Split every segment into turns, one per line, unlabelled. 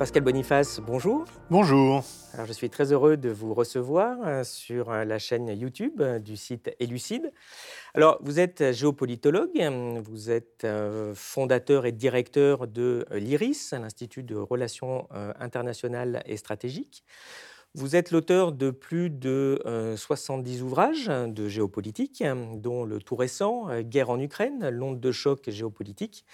Pascal Boniface, bonjour.
Bonjour.
Alors, je suis très heureux de vous recevoir euh, sur euh, la chaîne YouTube euh, du site Elucide. Alors, vous êtes géopolitologue, vous êtes fondateur et directeur de l'IRIS, l'Institut de relations internationales et stratégiques. Vous êtes l'auteur de plus de 70 ouvrages de géopolitique, dont le tout récent Guerre en Ukraine, l'onde de choc géopolitique,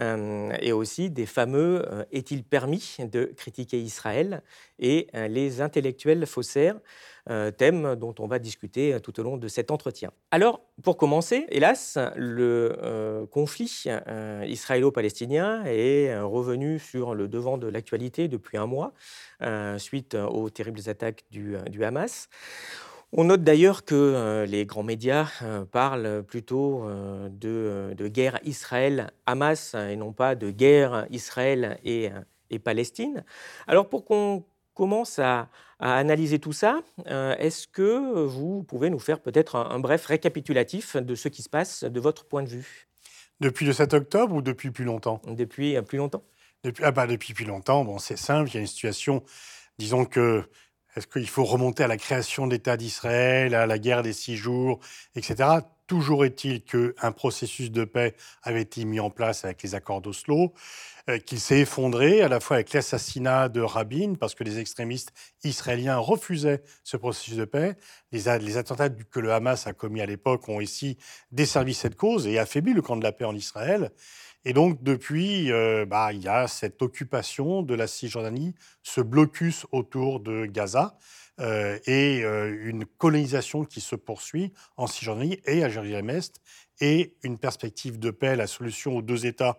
et aussi des fameux Est-il permis de critiquer Israël et les intellectuels faussaires. euh, thème dont on va discuter euh, tout au long de cet entretien. Alors, pour commencer, hélas, le euh, conflit israélo-palestinien est revenu sur le devant de l'actualité depuis un mois, suite aux terribles attaques du, Hamas. On note d'ailleurs que les grands médias parlent plutôt de, guerre Israël-Hamas et non pas de guerre Israël et, et Palestine. Alors pour qu'on commence à, analyser tout ça, euh, est-ce que vous pouvez nous faire peut-être un, bref récapitulatif de ce qui se passe de votre point de vue?
Depuis le 7 octobre ou depuis plus longtemps?
Depuis euh, plus longtemps.
Depuis, ah bah, depuis plus longtemps, bon, c'est simple, il y a une situation, disons que est-ce qu'il faut remonter à la création de l'État d'Israël, à la guerre des six jours, etc. Toujours est-il qu'un processus de paix avait été mis en place avec les accords d'Oslo, euh, qu'il s'est effondré à la fois avec l'assassinat de Rabin, parce que les extrémistes israéliens refusaient ce processus de paix. Les, attentats que le Hamas a commis à l'époque ont ici desservi cette cause et affaibli le camp de la paix en Israël. Et donc, depuis, euh, bah, il y a cette occupation de la Cisjordanie, ce blocus autour de Gaza. Euh, et une colonisation qui se poursuit en Cisjordanie et à Jérusalem-Est, et une perspective de paix, la solution aux deux États,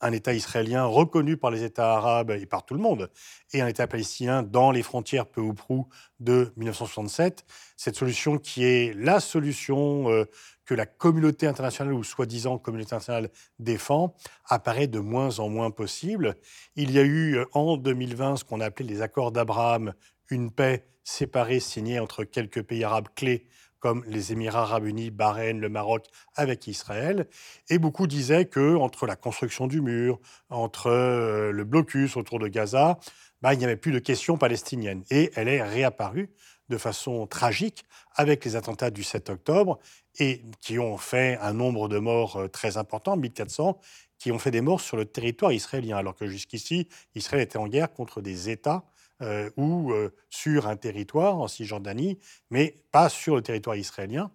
un État israélien reconnu par les États arabes et par tout le monde, et un État palestinien dans les frontières peu ou prou de 1967. Cette solution qui est la solution euh, que la communauté internationale, ou soi-disant communauté internationale, défend, apparaît de moins en moins possible. Il y a eu en 2020 ce qu'on a appelé les accords d'Abraham, une paix séparée signée entre quelques pays arabes clés comme les Émirats arabes unis, Bahreïn, le Maroc, avec Israël. Et beaucoup disaient que entre la construction du mur, entre euh, le blocus autour de Gaza, bah, il n'y avait plus de question palestinienne. Et elle est réapparue de façon tragique avec les attentats du 7 octobre et qui ont fait un nombre de morts euh, très important, 1400, qui ont fait des morts sur le territoire israélien, alors que jusqu'ici, Israël était en guerre contre des États euh, ou euh, sur un territoire en Cisjordanie, mais pas sur le territoire israélien.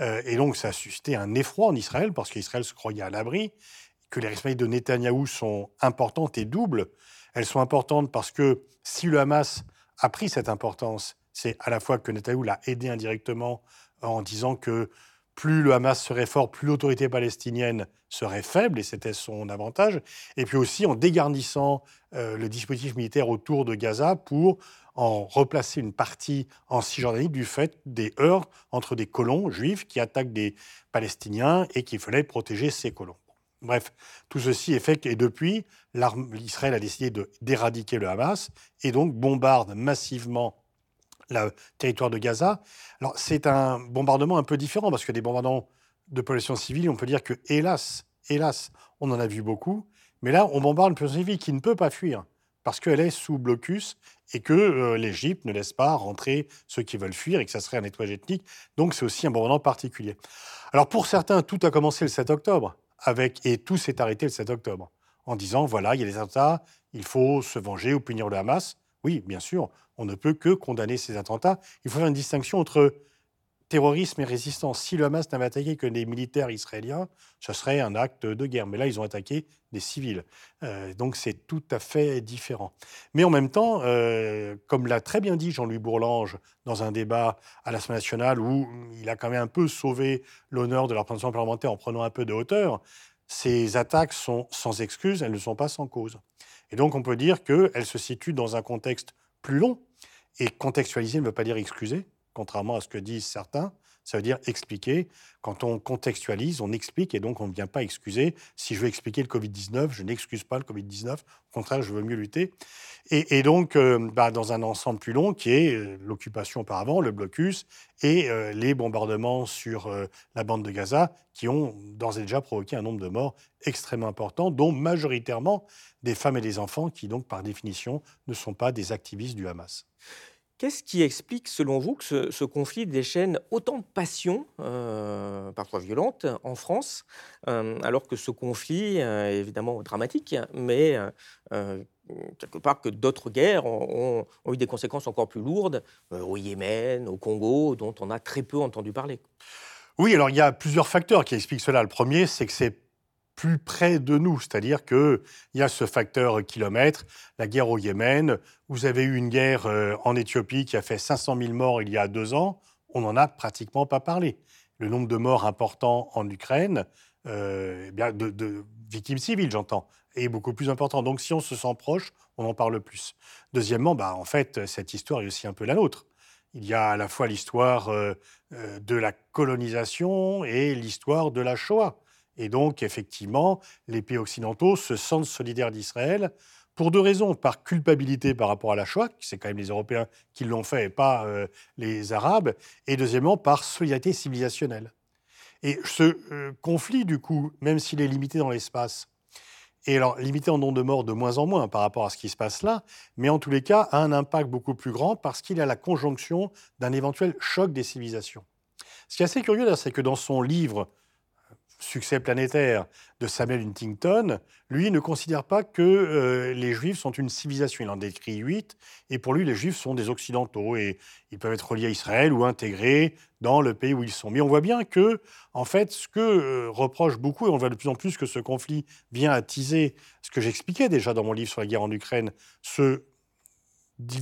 Euh, et donc ça a suscité un effroi en Israël parce qu'Israël se croyait à l'abri, que les responsabilités de Netanyahou sont importantes et doubles. Elles sont importantes parce que si le Hamas a pris cette importance, c'est à la fois que Netanyahou l'a aidé indirectement en disant que plus le Hamas serait fort, plus l'autorité palestinienne serait faible, et c'était son avantage. Et puis aussi en dégarnissant euh, le dispositif militaire autour de Gaza pour en replacer une partie en Cisjordanie du fait des heurts entre des colons juifs qui attaquent des Palestiniens et qu'il fallait protéger ces colons. Bref, tout ceci est fait et depuis, Israël a décidé d'éradiquer le Hamas et donc bombarde massivement le territoire de Gaza. Alors, c'est un bombardement un peu différent parce que des bombardements de population civile, on peut dire que, hélas, hélas, on en a vu beaucoup. Mais là, on bombarde une population civile qui ne peut pas fuir parce qu'elle est sous blocus et que euh, l'Égypte ne laisse pas rentrer ceux qui veulent fuir et que ça serait un nettoyage ethnique. Donc, c'est aussi un bombardement particulier. Alors, pour certains, tout a commencé le 7 octobre avec, et tout s'est arrêté le 7 octobre en disant voilà, il y a des attentats, il faut se venger ou punir le Hamas. Oui, bien sûr, on ne peut que condamner ces attentats. Il faut faire une distinction entre terrorisme et résistance. Si le Hamas n'avait attaqué que des militaires israéliens, ce serait un acte de guerre. Mais là, ils ont attaqué des civils. Euh, donc c'est tout à fait différent. Mais en même temps, euh, comme l'a très bien dit Jean-Louis Bourlange dans un débat à l'Assemblée nationale, où il a quand même un peu sauvé l'honneur de la représentation parlementaire en prenant un peu de hauteur, ces attaques sont sans excuse, elles ne sont pas sans cause. Et donc on peut dire qu'elles se situent dans un contexte plus long. Et contextualiser ne veut pas dire excuser, contrairement à ce que disent certains. Ça veut dire expliquer. Quand on contextualise, on explique et donc on ne vient pas excuser. Si je veux expliquer le Covid-19, je n'excuse pas le Covid-19. Au contraire, je veux mieux lutter. Et, donc, euh, bah, dans un ensemble plus long qui est euh, l'occupation auparavant, le blocus et euh, les bombardements sur la bande de Gaza qui ont d'ores et déjà provoqué un nombre de morts extrêmement important, dont majoritairement des femmes et des enfants qui, donc, par définition, ne sont pas des activistes du Hamas.
Qu'est-ce qui explique, selon vous, que ce, conflit déchaîne autant de passions, euh, parfois violentes, en France, euh, alors que ce conflit euh, est évidemment dramatique, mais quelque part que d'autres guerres ont, eu des conséquences encore plus lourdes, au Yémen, au Congo, dont on a très peu entendu parler?
Oui, alors il y a plusieurs facteurs qui expliquent cela. Le premier, c'est que c'est plus près de nous. C'est-à-dire qu'il y a ce facteur kilomètre, la guerre au Yémen. Vous avez eu une guerre euh, en Éthiopie qui a fait 500 000 morts il y a deux ans. On n'en a pratiquement pas parlé. Le nombre de morts importants en Ukraine, euh, eh bien de, victimes civiles, j'entends, est beaucoup plus important. Donc si on se sent proche, on en parle plus. Deuxièmement, bah, en fait, cette histoire est aussi un peu la nôtre. Il y a à la fois l'histoire euh, de la colonisation et l'histoire de la Shoah. Et donc, effectivement, les pays occidentaux se sentent solidaires d'Israël pour deux raisons. Par culpabilité par rapport à la Shoah, c'est quand même les Européens qui l'ont fait et pas euh, les Arabes. Et deuxièmement, par solidarité civilisationnelle. Et ce euh, conflit, du coup, même s'il est limité dans l'espace, et alors limité en nombre de morts de moins en moins par rapport à ce qui se passe là, mais en tous les cas a un impact beaucoup plus grand parce qu'il a la conjonction d'un éventuel choc des civilisations. Ce qui est assez curieux, c'est que dans son livre succès planétaire de Samuel Huntington, lui ne considère pas que euh, les Juifs sont une civilisation. Il en décrit huit, et pour lui, les Juifs sont des Occidentaux, et ils peuvent être reliés à Israël ou intégrés dans le pays où ils sont. Mais on voit bien que, en fait, ce que euh, reproche beaucoup, et on voit de plus en plus que ce conflit vient attiser ce que j'expliquais déjà dans mon livre sur la guerre en Ukraine, ce,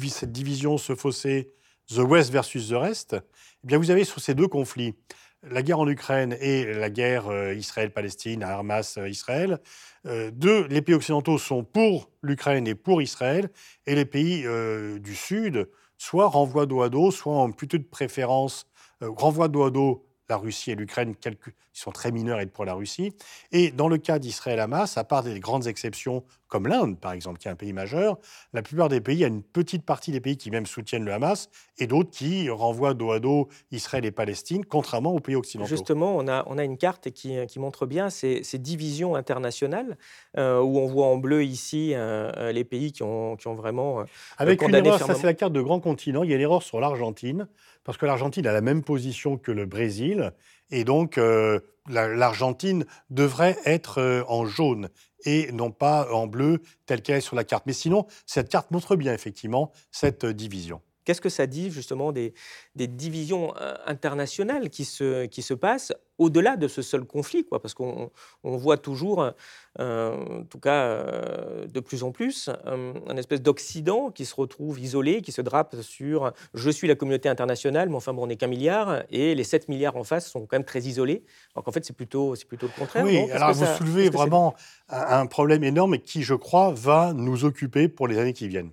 cette division, ce fossé, The West versus the Rest, eh bien vous avez sur ces deux conflits la guerre en Ukraine et la guerre euh, Israël-Palestine, Hamas-Israël, euh, deux, les pays occidentaux sont pour l'Ukraine et pour Israël, et les pays euh, du Sud soit renvoient dos à dos, soit ont plutôt de préférence, renvoient dos à dos la Russie et l'Ukraine, qui sont très mineurs et pour la Russie. Et dans le cas d'Israël-Hamas, à part des grandes exceptions comme l'Inde, par exemple, qui est un pays majeur, la plupart des pays, il y a une petite partie des pays qui même soutiennent le Hamas et d'autres qui renvoient dos à dos Israël et Palestine, contrairement aux pays occidentaux.
Justement, on a, on a une carte qui, qui montre bien ces, ces divisions internationales, euh, où on voit en bleu ici euh, euh, les pays qui ont, qui ont vraiment.
Avec une erreur, ça c'est la carte de grand continent, il y a l'erreur sur l'Argentine parce que l'Argentine a la même position que le Brésil, et donc euh, l'Argentine devrait être euh, en jaune et non pas en bleu telle qu'elle est sur la carte. Mais sinon, cette carte montre bien effectivement cette euh, division.
Qu'est-ce que ça dit justement des, divisions internationales qui se, qui se passent au-delà de ce seul conflit quoi? Parce qu'on voit toujours, en tout cas de plus en plus, un espèce d'Occident qui se retrouve isolé, qui se drape sur « je suis la communauté internationale, mais enfin bon, on n'est qu'un milliard », et les 7 milliards en face sont quand même très isolés. Alors qu'en fait, c'est plutôt, plutôt le contraire.
Oui, alors vous soulevez vraiment un problème énorme qui, je crois, va nous occuper pour les années qui viennent.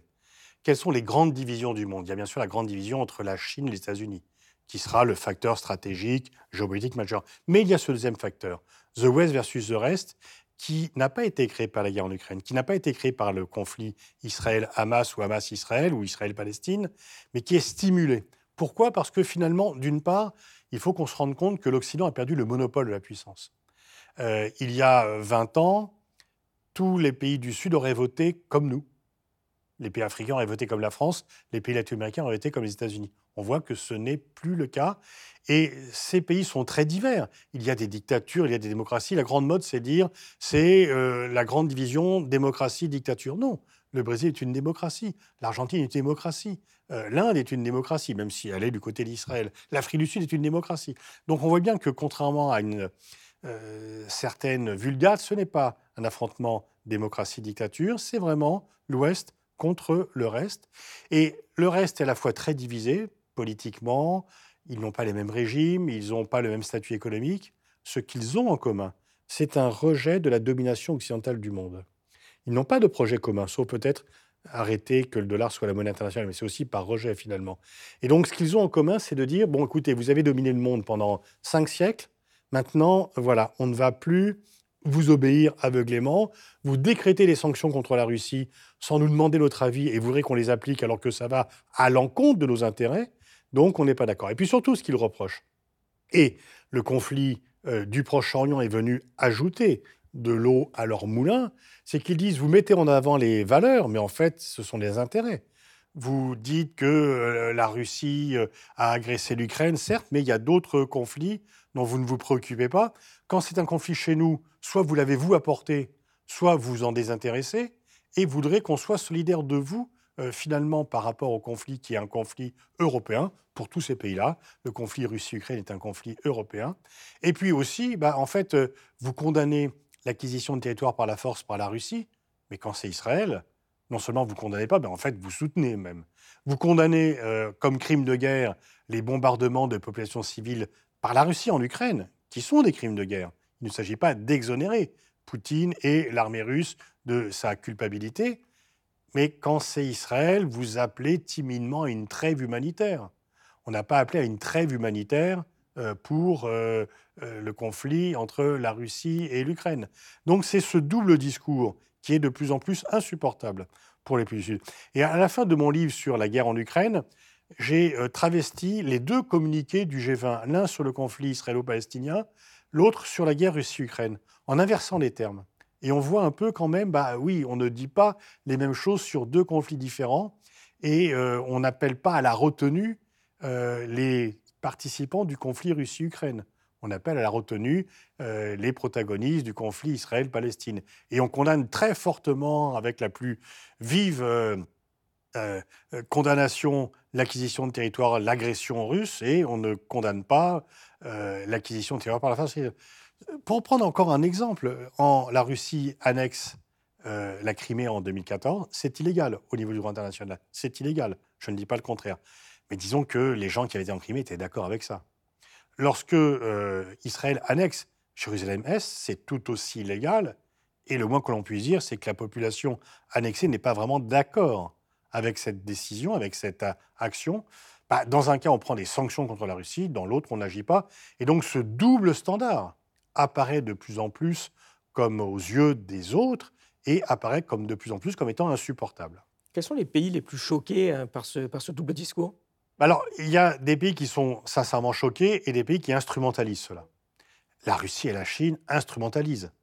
Quelles sont les grandes divisions du monde? Il y a bien sûr la grande division entre la Chine et les États-Unis, qui sera le facteur stratégique, géopolitique majeur. Mais il y a ce deuxième facteur, The West versus the Rest, qui n'a pas été créé par la guerre en Ukraine, qui n'a pas été créé par le conflit Israël-Hamas ou Hamas-Israël ou Israël-Palestine, mais qui est stimulé. Pourquoi? Parce que finalement, d'une part, il faut qu'on se rende compte que l'Occident a perdu le monopole de la puissance. Euh, il y a 20 ans, tous les pays du Sud auraient voté comme nous les pays africains auraient voté comme la France, les pays latino-américains auraient voté comme les États-Unis. On voit que ce n'est plus le cas. Et ces pays sont très divers. Il y a des dictatures, il y a des démocraties. La grande mode, c'est dire, c'est euh, la grande division démocratie-dictature. Non, le Brésil est une démocratie. L'Argentine est une démocratie. Euh, L'Inde est une démocratie, même si elle est du côté d'Israël. L'Afrique du Sud est une démocratie. Donc on voit bien que contrairement à une euh, certaine vulgate, ce n'est pas un affrontement démocratie-dictature, c'est vraiment l'Ouest contre le reste. Et le reste est à la fois très divisé politiquement, ils n'ont pas les mêmes régimes, ils n'ont pas le même statut économique. Ce qu'ils ont en commun, c'est un rejet de la domination occidentale du monde. Ils n'ont pas de projet commun, sauf peut-être arrêter que le dollar soit la monnaie internationale, mais c'est aussi par rejet finalement. Et donc ce qu'ils ont en commun, c'est de dire, bon écoutez, vous avez dominé le monde pendant cinq siècles, maintenant, voilà, on ne va plus vous obéir aveuglément, vous décrétez les sanctions contre la Russie sans nous demander notre avis et vous voudrez qu'on les applique alors que ça va à l'encontre de nos intérêts, donc on n'est pas d'accord. Et puis surtout, ce qu'ils reprochent, et le conflit euh, du Proche-Orient est venu ajouter de l'eau à leur moulin, c'est qu'ils disent vous mettez en avant les valeurs, mais en fait, ce sont des intérêts. Vous dites que euh, la Russie euh, a agressé l'Ukraine, certes, mais il y a d'autres conflits dont vous ne vous préoccupez pas. Quand c'est un conflit chez nous, soit vous l'avez vous apporté, soit vous en désintéressez, et voudrez qu'on soit solidaire de vous euh, finalement par rapport au conflit qui est un conflit européen pour tous ces pays-là. Le conflit Russie-Ukraine est un conflit européen. Et puis aussi, bah, en fait, vous condamnez l'acquisition de territoire par la force par la Russie, mais quand c'est Israël, non seulement vous condamnez pas, mais en fait vous soutenez même. Vous condamnez euh, comme crime de guerre les bombardements de populations civiles par la Russie en Ukraine, qui sont des crimes de guerre. Il ne s'agit pas d'exonérer Poutine et l'armée russe de sa culpabilité, mais quand c'est Israël, vous appelez timidement à une trêve humanitaire. On n'a pas appelé à une trêve humanitaire euh, pour euh, euh, le conflit entre la Russie et l'Ukraine. Donc c'est ce double discours qui est de plus en plus insupportable pour les pays du Sud. Et à la fin de mon livre sur la guerre en Ukraine, j'ai travesti les deux communiqués du G20, l'un sur le conflit israélo-palestinien, l'autre sur la guerre Russie-Ukraine, en inversant les termes. Et on voit un peu quand même, bah oui, on ne dit pas les mêmes choses sur deux conflits différents, et on n'appelle pas à la retenue les participants du conflit Russie-Ukraine. On appelle à la retenue euh, les protagonistes du conflit Israël-Palestine. Et on condamne très fortement, avec la plus vive euh, euh, condamnation, l'acquisition de territoire, l'agression russe, et on ne condamne pas l'acquisition de territoire par la France. Pour prendre encore un exemple, en la Russie annexe la Crimée en 2014, c'est illégal au niveau du droit international. C'est illégal. Je ne dis pas le contraire. Mais disons que les gens qui avaient été en Crimée étaient d'accord avec ça. Lorsque euh, Israël annexe Jérusalem-Est, c'est tout aussi illégal. Et le moins que l'on puisse dire, c'est que la population annexée n'est pas vraiment d'accord avec cette décision, avec cette action. Bah, dans un cas, on prend des sanctions contre la Russie, dans l'autre, on n'agit pas. Et donc ce double standard apparaît de plus en plus comme aux yeux des autres et apparaît comme de plus en plus comme étant insupportable.
Quels sont les pays les plus choqués hein, par ce double discours?
Alors, il y a des pays qui sont sincèrement choqués et des pays qui instrumentalisent cela. La Russie et la Chine instrumentalisent.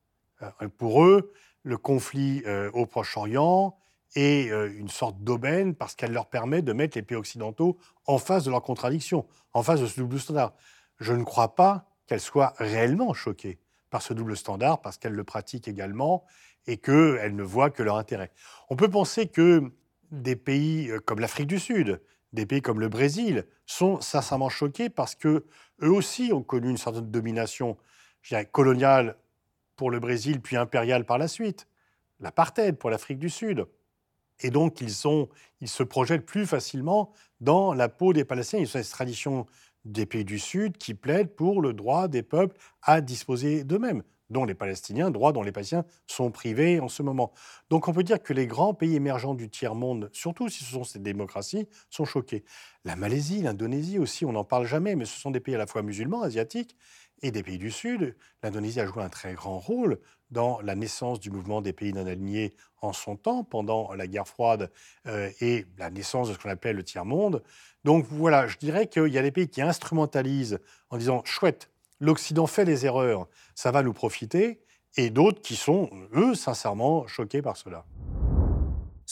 Euh, pour eux, le conflit euh, au Proche-Orient est euh, une sorte d'aubaine parce qu'elle leur permet de mettre les pays occidentaux en face de leurs contradictions, en face de ce double standard. Je ne crois pas qu'elle soit réellement choquée par ce double standard parce qu'elle le pratique également et qu'elle ne voit que leur intérêt. On peut penser que des pays comme l'Afrique du Sud, des pays comme le Brésil sont sincèrement choqués parce que eux aussi ont connu une certaine domination coloniale pour le Brésil, puis impériale par la suite, l'apartheid pour l'Afrique du Sud. Et donc, ils, sont, se projettent plus facilement dans la peau des Palestiniens. Ils ont cette tradition des pays du Sud qui plaident pour le droit des peuples à disposer d'eux-mêmes dont les Palestiniens, droits dont les Palestiniens sont privés en ce moment. Donc on peut dire que les grands pays émergents du tiers-monde, surtout si ce sont ces démocraties, sont choqués. La Malaisie, l'Indonésie aussi, on n'en parle jamais, mais ce sont des pays à la fois musulmans, asiatiques, et des pays du Sud. L'Indonésie a joué un très grand rôle dans la naissance du mouvement des pays non alignés en son temps, pendant la guerre froide euh, et la naissance de ce qu'on appelle le tiers-monde. Donc voilà, je dirais qu'il y a des pays qui instrumentalisent en disant chouette, l'Occident fait des erreurs, ça va nous profiter, et d'autres qui sont, eux, sincèrement choqués par cela.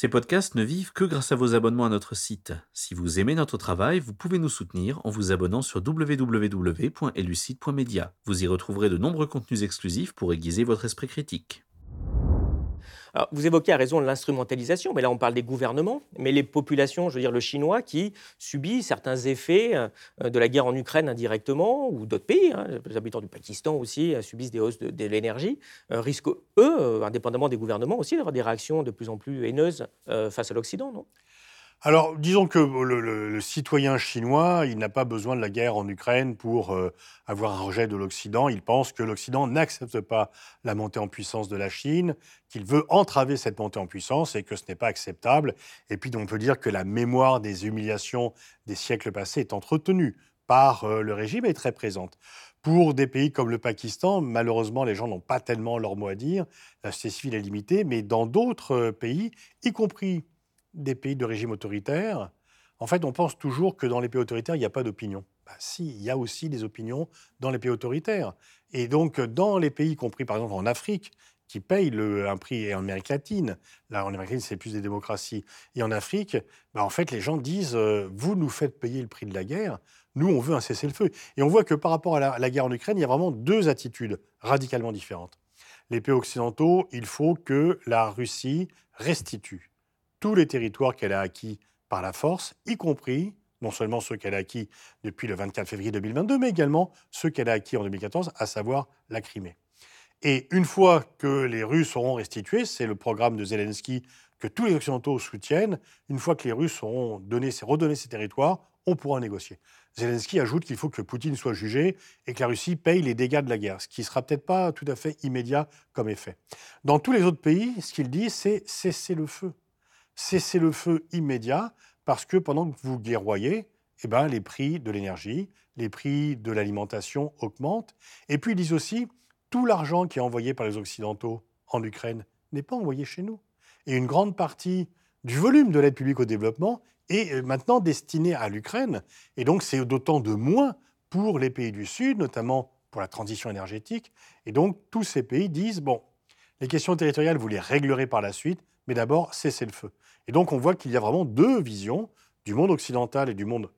Ces podcasts ne vivent que grâce à vos abonnements à notre site. Si vous aimez notre travail, vous pouvez nous soutenir en vous abonnant sur www.elucide.media. Vous y retrouverez de nombreux contenus exclusifs pour aiguiser votre esprit critique
vous évoquez à raison l'instrumentalisation, mais là on parle des gouvernements, mais les populations, je veux dire le chinois, qui subit certains effets euh, de la guerre en Ukraine indirectement, ou d'autres pays, hein, les habitants du Pakistan aussi euh, subissent des hausses de, l'énergie, euh, risquent eux, indépendamment des gouvernements aussi, d'avoir des réactions de plus en plus haineuses face à l'Occident, non?
Alors, disons que le, citoyen chinois, il n'a pas besoin de la guerre en Ukraine pour euh, avoir un rejet de l'Occident. Il pense que l'Occident n'accepte pas la montée en puissance de la Chine, qu'il veut entraver cette montée en puissance et que ce n'est pas acceptable. Et puis, on peut dire que la mémoire des humiliations des siècles passés est entretenue par euh, le régime et est très présente. Pour des pays comme le Pakistan, malheureusement, les gens n'ont pas tellement leur mot à dire. La société civile est limitée, mais dans d'autres euh, pays, y compris des pays de régime autoritaire, en fait, on pense toujours que dans les pays autoritaires, il n'y a pas d'opinion. Bah, si, il y a aussi des opinions dans les pays autoritaires. Et donc, dans les pays, y compris par exemple en Afrique, qui payent un prix, et en Amérique latine, là en Amérique latine, c'est plus des démocraties, et en Afrique, bah, en fait, les gens disent euh, Vous nous faites payer le prix de la guerre, nous, on veut un cessez-le-feu. Et on voit que par rapport à la guerre en Ukraine, il y a vraiment deux attitudes radicalement différentes. Les pays occidentaux, il faut que la Russie restitue tous les territoires qu'elle a acquis par la force, y compris non seulement ceux qu'elle a acquis depuis le 24 février 2022, mais également ceux qu'elle a acquis en 2014, à savoir la Crimée. Et une fois que les Russes auront restitué, c'est le programme de Zelensky que tous les Occidentaux soutiennent, une fois que les Russes auront donné, redonné ces territoires, on pourra négocier. Zelensky ajoute qu'il faut que Poutine soit jugé et que la Russie paye les dégâts de la guerre, ce qui ne sera peut-être pas tout à fait immédiat comme effet. Dans tous les autres pays, ce qu'il dit, c'est cesser le feu cessez le feu immédiat parce que pendant que vous guerroyez, eh ben, les prix de l'énergie, les prix de l'alimentation augmentent. Et puis ils disent aussi, tout l'argent qui est envoyé par les Occidentaux en Ukraine n'est pas envoyé chez nous. Et une grande partie du volume de l'aide publique au développement est euh, maintenant destiné à l'Ukraine. Et donc c'est d'autant de moins pour les pays du Sud, notamment pour la transition énergétique. Et donc tous ces pays disent, bon, les questions territoriales, vous les réglerez par la suite, mais d'abord, cessez le feu. Et donc, on voit qu'il y a vraiment deux visions du monde occidental et du monde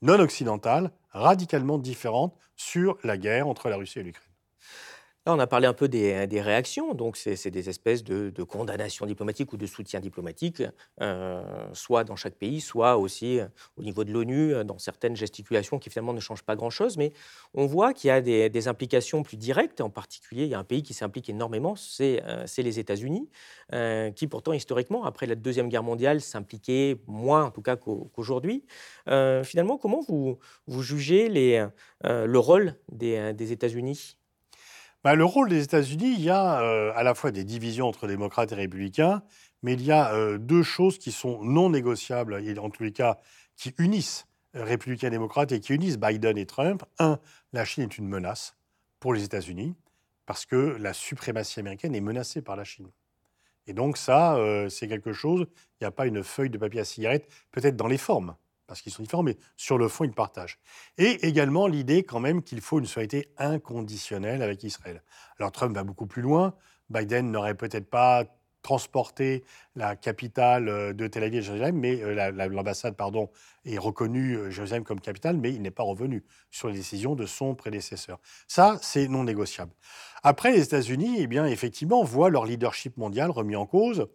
non occidental, radicalement différentes sur la guerre entre la Russie et l'Ukraine
on a parlé un peu des, réactions, donc c'est des espèces de, condamnations diplomatiques ou de soutien diplomatique, euh, soit dans chaque pays, soit aussi euh, au niveau de l'ONU, euh, dans certaines gesticulations qui finalement ne changent pas grand-chose. Mais on voit qu'il y a des, implications plus directes. En particulier, il y a un pays qui s'implique énormément, c'est les États-Unis, qui pourtant historiquement, après la Deuxième Guerre mondiale, s'impliquaient moins en tout cas qu'aujourd'hui. finalement, comment vous, jugez le rôle des États-Unis?
Bah, le rôle des États-Unis, il y a euh, à la fois des divisions entre démocrates et républicains, mais il y a euh, deux choses qui sont non négociables, et en tous les cas qui unissent euh, républicains et démocrates et qui unissent Biden et Trump. Un, la Chine est une menace pour les États-Unis, parce que la suprématie américaine est menacée par la Chine. Et donc ça, c'est quelque chose, il n'y a pas une feuille de papier à cigarette, peut-être dans les formes, parce qu'ils sont différents, mais sur le fond, ils partagent. Et également l'idée quand même qu'il faut une solidarité inconditionnelle avec Israël. Alors Trump va beaucoup plus loin. Biden n'aurait peut-être pas transporté la capitale euh, de Tel Aviv à Jérusalem, mais euh, l'ambassade pardon est reconnue euh, Jérusalem comme capitale, mais il n'est pas revenu sur les décisions de son prédécesseur. Ça, c'est non négociable. Après, les États-Unis, eh bien, effectivement, voient leur leadership mondial remis en cause.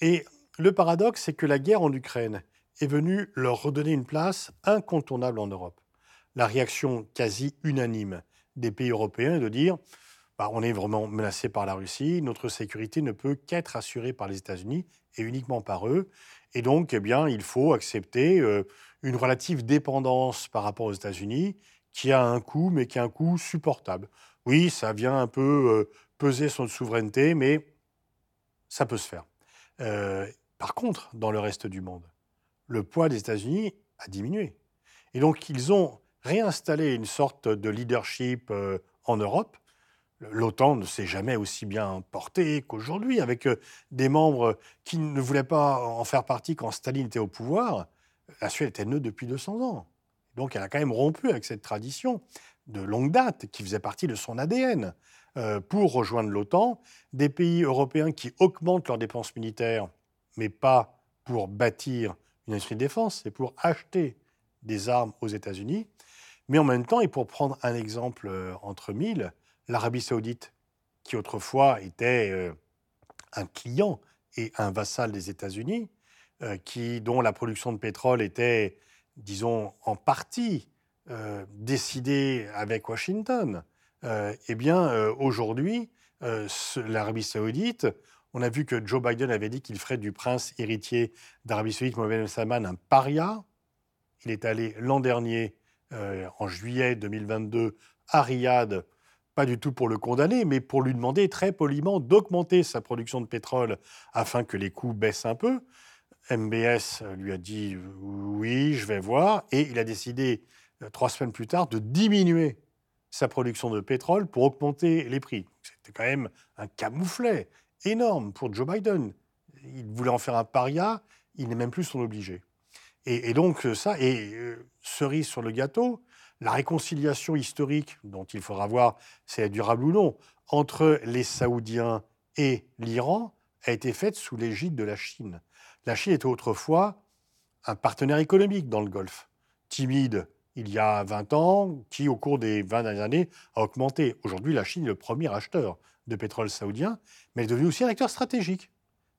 Et le paradoxe, c'est que la guerre en Ukraine est venu leur redonner une place incontournable en Europe. La réaction quasi unanime des pays européens est de dire bah, on est vraiment menacé par la Russie, notre sécurité ne peut qu'être assurée par les États-Unis et uniquement par eux. Et donc, eh bien, il faut accepter euh, une relative dépendance par rapport aux États-Unis qui a un coût, mais qui a un coût supportable. Oui, ça vient un peu euh, peser notre souveraineté, mais ça peut se faire. Euh, par contre, dans le reste du monde, le poids des États-Unis a diminué. Et donc, ils ont réinstallé une sorte de leadership euh, en Europe. L'OTAN ne s'est jamais aussi bien porté qu'aujourd'hui, avec euh, des membres qui ne voulaient pas en faire partie quand Staline était au pouvoir. La Suède était neutre depuis 200 ans. Donc, elle a quand même rompu avec cette tradition de longue date qui faisait partie de son ADN euh, pour rejoindre l'OTAN. Des pays européens qui augmentent leurs dépenses militaires, mais pas pour bâtir une industrie de défense, c'est pour acheter des armes aux États-Unis. Mais en même temps, et pour prendre un exemple euh, entre mille, l'Arabie saoudite, qui autrefois était euh, un client et un vassal des États-Unis, euh, dont la production de pétrole était, disons, en partie décidée avec Washington, eh bien, aujourd'hui, l'Arabie saoudite On a vu que Joe Biden avait dit qu'il ferait du prince héritier d'Arabie Saoudite, Mohamed Salman, un paria. Il est allé l'an dernier, euh, en juillet 2022, à Riyad, pas du tout pour le condamner, mais pour lui demander très poliment d'augmenter sa production de pétrole afin que les coûts baissent un peu. MBS lui a dit oui, je vais voir, et il a décidé euh, trois semaines plus tard de diminuer sa production de pétrole pour augmenter les prix. C'était quand même un camouflet énorme pour Joe Biden. Il voulait en faire un paria, il n'est même plus son obligé. Et, donc ça, et euh, cerise sur le gâteau, la réconciliation historique dont il faudra voir si elle est durable ou non entre les Saoudiens et l'Iran a été faite sous l'égide de la Chine. La Chine était autrefois un partenaire économique dans le Golfe, timide il y a 20 ans, qui au cours des 20 dernières années a augmenté. Aujourd'hui, la Chine est le premier acheteur de pétrole saoudien, mais elle est devenue aussi un acteur stratégique,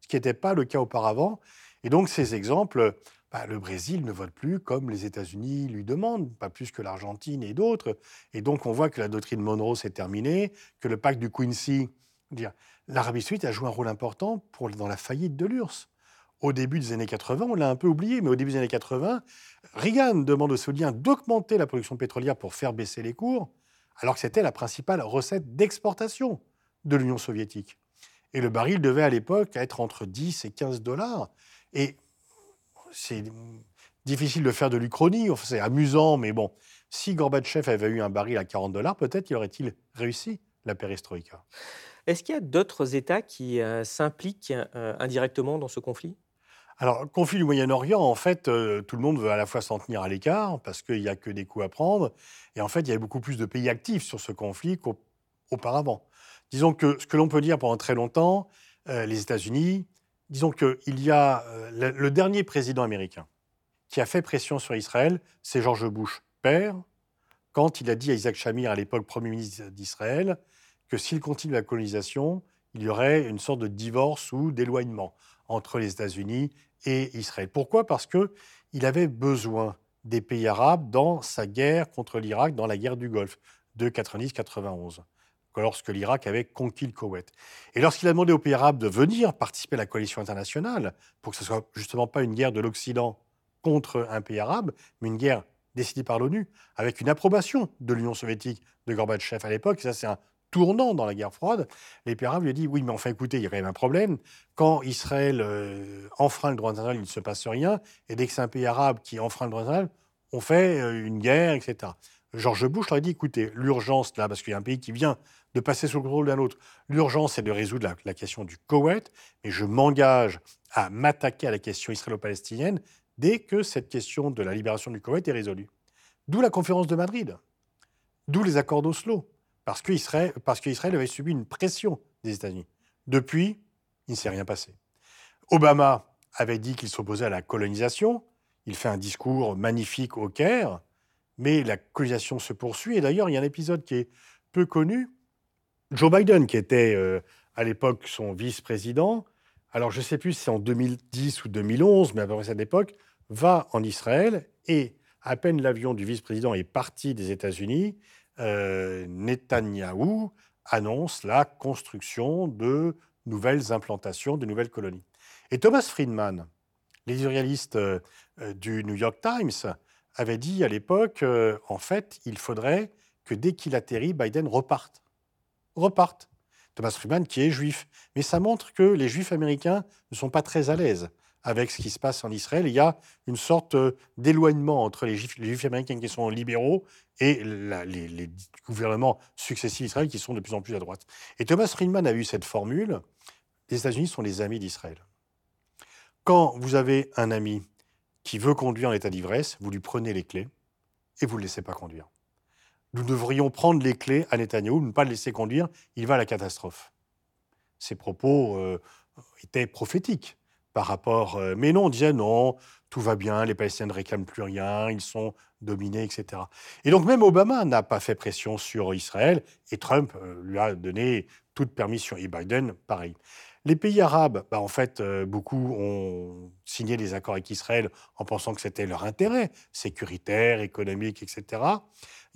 ce qui n'était pas le cas auparavant. Et donc ces exemples, bah, le Brésil ne vote plus comme les États-Unis lui demandent, pas plus que l'Argentine et d'autres. Et donc on voit que la doctrine Monroe s'est terminée, que le pacte du Quincy, l'Arabie saoudite a joué un rôle important dans la faillite de l'URSS. Au début des années 80, on l'a un peu oublié, mais au début des années 80, Reagan demande aux Saoudiens d'augmenter la production pétrolière pour faire baisser les cours, alors que c'était la principale recette d'exportation de l'Union soviétique. Et le baril devait à l'époque être entre 10 et 15 dollars. Et c'est difficile de faire de l'Uchronie, c'est amusant, mais bon, si Gorbatchev avait eu un baril à 40 dollars, peut-être y aurait-il réussi la perestroïka.
Est-ce qu'il y a d'autres États qui euh, s'impliquent euh, indirectement dans ce conflit?
Alors, conflit du Moyen-Orient, en fait, euh, tout le monde veut à la fois s'en tenir à l'écart, parce qu'il n'y a que des coups à prendre, et en fait, il y a beaucoup plus de pays actifs sur ce conflit qu'auparavant. Disons que ce que l'on peut dire pendant très longtemps, euh, les États-Unis, disons qu'il y a euh, le, dernier président américain qui a fait pression sur Israël, c'est George Bush père, quand il a dit à Isaac Shamir, à l'époque Premier ministre d'Israël, que s'il continue la colonisation, il y aurait une sorte de divorce ou d'éloignement entre les États-Unis et Israël. Pourquoi? Parce qu'il avait besoin des pays arabes dans sa guerre contre l'Irak, dans la guerre du Golfe de 90-91 lorsque l'Irak avait conquis le Koweït. Et lorsqu'il a demandé aux pays arabes de venir participer à la coalition internationale, pour que ce soit justement pas une guerre de l'Occident contre un pays arabe, mais une guerre décidée par l'ONU, avec une approbation de l'Union soviétique de Gorbatchev à l'époque, ça c'est un tournant dans la guerre froide, les pays arabes lui ont dit oui, mais enfin écoutez, il y a quand même un problème. Quand Israël euh, enfreint le droit international, il ne se passe rien, et dès que c'est un pays arabe qui enfreint le droit international, on fait euh, une guerre, etc. George Bush leur a dit écoutez, l'urgence là, parce qu'il y a un pays qui vient de passer sous le contrôle d'un autre. L'urgence, c'est de résoudre la, question du Koweït, mais je m'engage à m'attaquer à la question israélo-palestinienne dès que cette question de la libération du Koweït est résolue. D'où la conférence de Madrid, d'où les accords d'Oslo, parce qu'Israël, avait subi une pression des États-Unis. Depuis, il ne s'est rien passé. Obama avait dit qu'il s'opposait à la colonisation. Il fait un discours magnifique au Caire, mais la colonisation se poursuit. Et d'ailleurs, il y a un épisode qui est peu connu Joe Biden, qui était euh, à l'époque son vice-président, alors je ne sais plus si c'est en 2010 ou 2011, mais à peu près cette époque, va en Israël et à peine l'avion du vice-président est parti des États-Unis, euh, Netanyahou annonce la construction de nouvelles implantations, de nouvelles colonies. Et Thomas Friedman, l'éditorialiste euh, du New York Times, avait dit à l'époque, en fait, il faudrait que dès qu'il atterrit, Biden reparte repartent. Thomas Friedman qui est juif. Mais ça montre que les juifs américains ne sont pas très à l'aise avec ce qui se passe en Israël. Il y a une sorte euh, d'éloignement entre les juifs, américains qui sont libéraux et les, gouvernements successifs d'Israël qui sont de plus en plus à droite. Et Thomas Friedman a eu cette formule, les États-Unis sont les amis d'Israël. Quand vous avez un ami qui veut conduire en état d'ivresse, vous lui prenez les clés et vous ne le laissez pas conduire nous devrions prendre les clés à Netanyahou, ne pas le laisser conduire, il va à la catastrophe. Ces propos euh, étaient prophétiques par rapport. Euh, mais non, on disait non, tout va bien, les Palestiniens ne réclament plus rien, ils sont dominés, etc. Et donc même Obama n'a pas fait pression sur Israël et Trump euh, lui a donné toute permission. Et Biden, pareil. Les pays arabes, bah, en fait, beaucoup ont signé des accords avec Israël en pensant que c'était leur intérêt sécuritaire, économique, etc.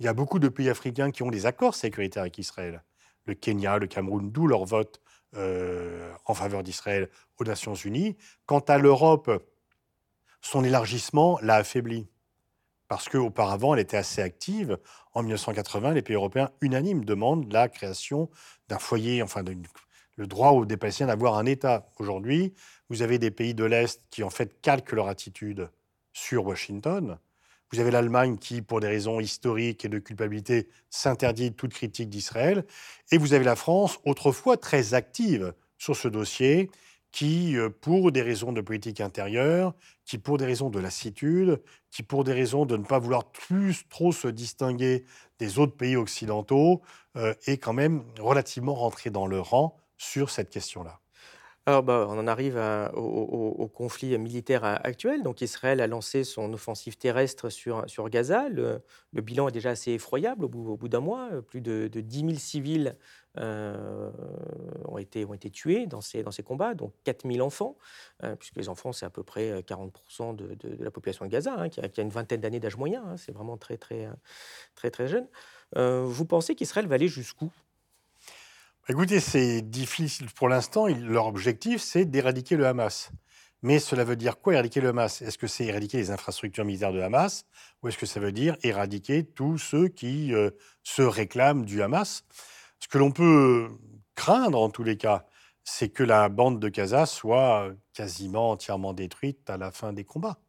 Il y a beaucoup de pays africains qui ont des accords sécuritaires avec Israël. Le Kenya, le Cameroun, d'où leur vote en faveur d'Israël aux Nations Unies. Quant à l'Europe, son élargissement l'a affaibli. Parce qu'auparavant, elle était assez active. En 1980, les pays européens unanimes demandent la création d'un foyer, enfin le droit des Palestiniens d'avoir un État. Aujourd'hui, vous avez des pays de l'Est qui en fait calquent leur attitude sur Washington. Vous avez l'Allemagne qui, pour des raisons historiques et de culpabilité, s'interdit toute critique d'Israël. Et vous avez la France, autrefois très active sur ce dossier, qui, euh, pour des raisons de politique intérieure, qui, pour des raisons de lassitude, qui, pour des raisons de ne pas vouloir plus trop se distinguer des autres pays occidentaux, euh, est quand même relativement rentré dans le rang sur cette question-là.
Alors, bah, on en arrive au, conflit militaire actuel. Donc, Israël a lancé son offensive terrestre sur, sur Gaza. Le, bilan est déjà assez effroyable au bout, d'un mois. Plus de, de 10 000 civils euh, ont, été, ont été tués dans ces, dans ces combats, donc 4000 enfants, euh, puisque les enfants, c'est à peu près 40% euh, de, de, la population de Gaza, hein, qui, a, une vingtaine d'années d'âge moyen, hein, c'est vraiment très, très, très, très jeune. vous pensez qu'Israël va aller jusqu'où?
Écoutez, c'est difficile pour l'instant. Leur objectif, c'est d'éradiquer le Hamas. Mais cela veut dire quoi éradiquer le Hamas? Est-ce que c'est éradiquer les infrastructures militaires de Hamas ou est-ce que ça veut dire éradiquer tous ceux qui se réclament du Hamas? Ce que l'on peut craindre en tous les cas, c'est que la bande de Gaza soit quasiment entièrement détruite à la fin des combats.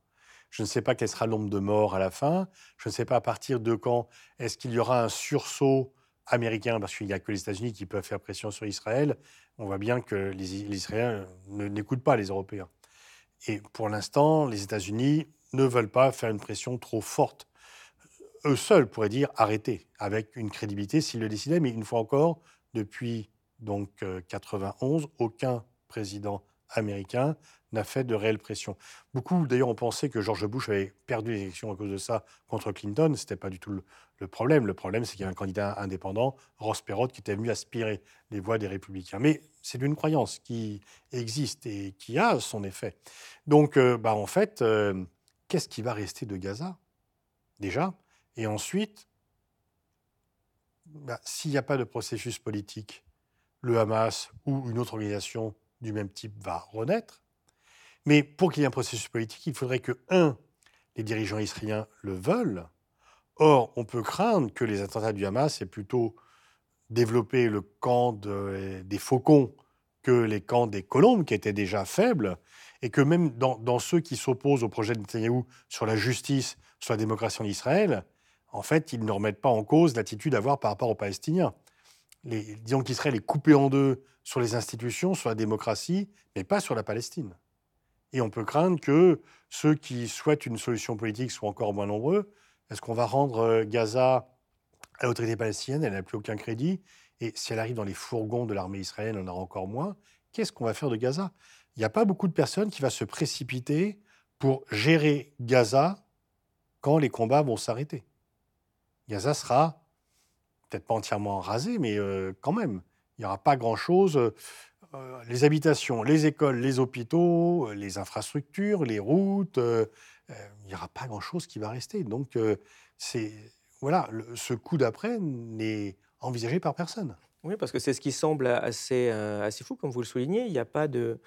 Je ne sais pas quel sera le nombre de morts à la fin. Je ne sais pas à partir de quand est-ce qu'il y aura un sursaut américain, parce qu'il n'y a que les États-Unis qui peuvent faire pression sur Israël. On voit bien que les, Israéliens n'écoutent pas les Européens. Et pour l'instant, les États-Unis ne veulent pas faire une pression trop forte eux seuls pourraient dire arrêtez, avec une crédibilité s'ils le décidaient. Mais une fois encore, depuis donc 91, euh, aucun président américain n'a fait de réelle pression. Beaucoup, d'ailleurs, ont pensé que George Bush avait perdu les élections à cause de ça contre Clinton. Ce n'était pas du tout le, problème. Le problème, c'est qu'il y a un candidat indépendant, Ross Perot, qui était venu aspirer les voix des républicains. Mais c'est une croyance qui existe et qui a son effet. Donc, euh, bah, en fait, euh, qu'est-ce qui va rester de Gaza Déjà, et ensuite, bah, s'il n'y a pas de processus politique, le Hamas ou une autre organisation du même type va renaître. Mais pour qu'il y ait un processus politique, il faudrait que, un, les dirigeants israéliens le veulent. Or, on peut craindre que les attentats du Hamas aient plutôt développé le camp des faucons que les camps des colombes, qui étaient déjà faibles, et que même dans, ceux qui s'opposent au projet de Netanyahou sur la justice, sur la démocratie en Israël, en fait, ils ne remettent pas en cause l'attitude à avoir par rapport aux Palestiniens. Les, disons qu'Israël est coupé en deux sur les institutions, sur la démocratie, mais pas sur la Palestine. Et on peut craindre que ceux qui souhaitent une solution politique soient encore moins nombreux. Est-ce qu'on va rendre euh, Gaza à l'autorité palestinienne? Elle n'a plus aucun crédit. Et si elle arrive dans les fourgons de l'armée israélienne, on en aura encore moins. Qu'est-ce qu'on va faire de Gaza? Il n'y a pas beaucoup de personnes qui vont se précipiter pour gérer Gaza quand les combats vont s'arrêter. Gaza sera peut-être pas entièrement rasé, mais euh, quand même, il n'y aura pas grand-chose. Euh, les habitations, les écoles, les hôpitaux, euh, les infrastructures, les routes, il n'y aura pas grand-chose qui va rester. Donc, c'est voilà, ce coup d'après n'est envisagé par personne.
Oui, parce que c'est ce qui semble assez, assez fou, comme vous le soulignez. Il n'y a pas de.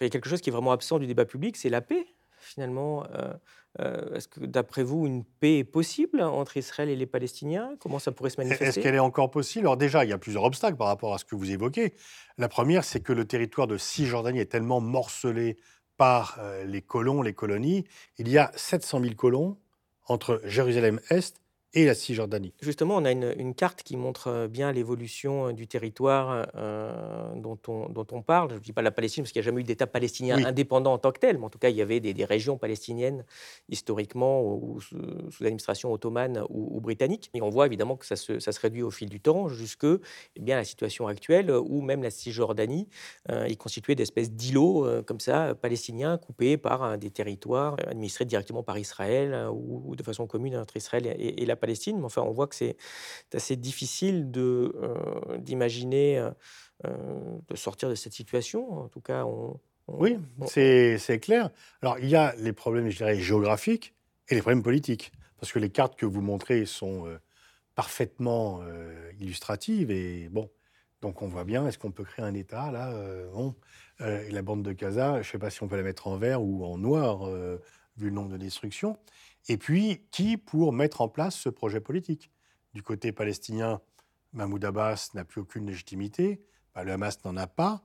Il y a quelque chose qui est vraiment absent du débat public, c'est la paix finalement. Euh, euh, est-ce que, d'après vous, une paix est possible entre Israël et les Palestiniens? Comment ça pourrait se manifester?
Est-ce qu'elle est encore possible? Alors déjà, il y a plusieurs obstacles par rapport à ce que vous évoquez. La première, c'est que le territoire de Cisjordanie est tellement morcelé par euh, les colons, les colonies. Il y a 700 000 colons entre Jérusalem-Est et la Cisjordanie.
Justement, on a une, carte qui montre euh, bien l'évolution euh, du territoire euh, dont, on, dont, on, parle. Je ne dis pas la Palestine parce qu'il n'y a jamais eu d'État palestinien indépendant en tant que tel, mais en tout cas, il y avait des, régions palestiniennes historiquement ou, sous, l'administration ottomane ou, britannique. Et on voit évidemment que ça se, ça se, réduit au fil du temps jusque eh bien, la situation actuelle où même la Cisjordanie est constituée d'espèces d'îlots comme ça, palestiniens, coupés par des territoires administrés directement par Israël ou, de façon commune entre Israël et, et la Palestine, mais enfin, on voit que c'est assez difficile de, euh, d'imaginer euh, euh, de sortir de cette situation. En tout cas, on,
oui, c'est, clair. Alors, il y a les problèmes, je dirais, géographiques et les problèmes politiques. Parce que les cartes que vous montrez sont parfaitement illustratives. Et bon, Donc on voit bien, est-ce qu'on peut créer un État là et la bande de Gaza, je ne sais pas si on peut la mettre en vert ou en noir, vu le nombre de destructions. Et puis, qui pour mettre en place ce projet politique? Du côté palestinien, Mahmoud Abbas n'a plus aucune légitimité, bah, le Hamas n'en a pas.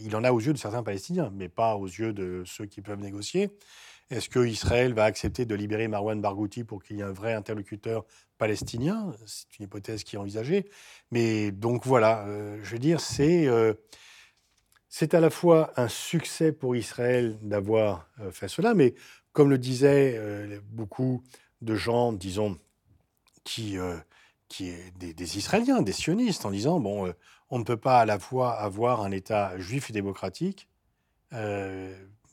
il en a aux yeux de certains Palestiniens, mais pas aux yeux de ceux qui peuvent négocier. Est-ce qu'Israël va accepter de libérer Marwan Barghouti pour qu'il y ait un vrai interlocuteur palestinien? C'est une hypothèse qui est envisagée. Mais donc voilà, euh, je veux dire, c'est euh, c'est à la fois un succès pour Israël d'avoir euh, fait cela, mais comme le disaient beaucoup de gens, disons, qui, qui est des, Israéliens, des sionistes, en disant bon, on ne peut pas à la fois avoir un État juif et démocratique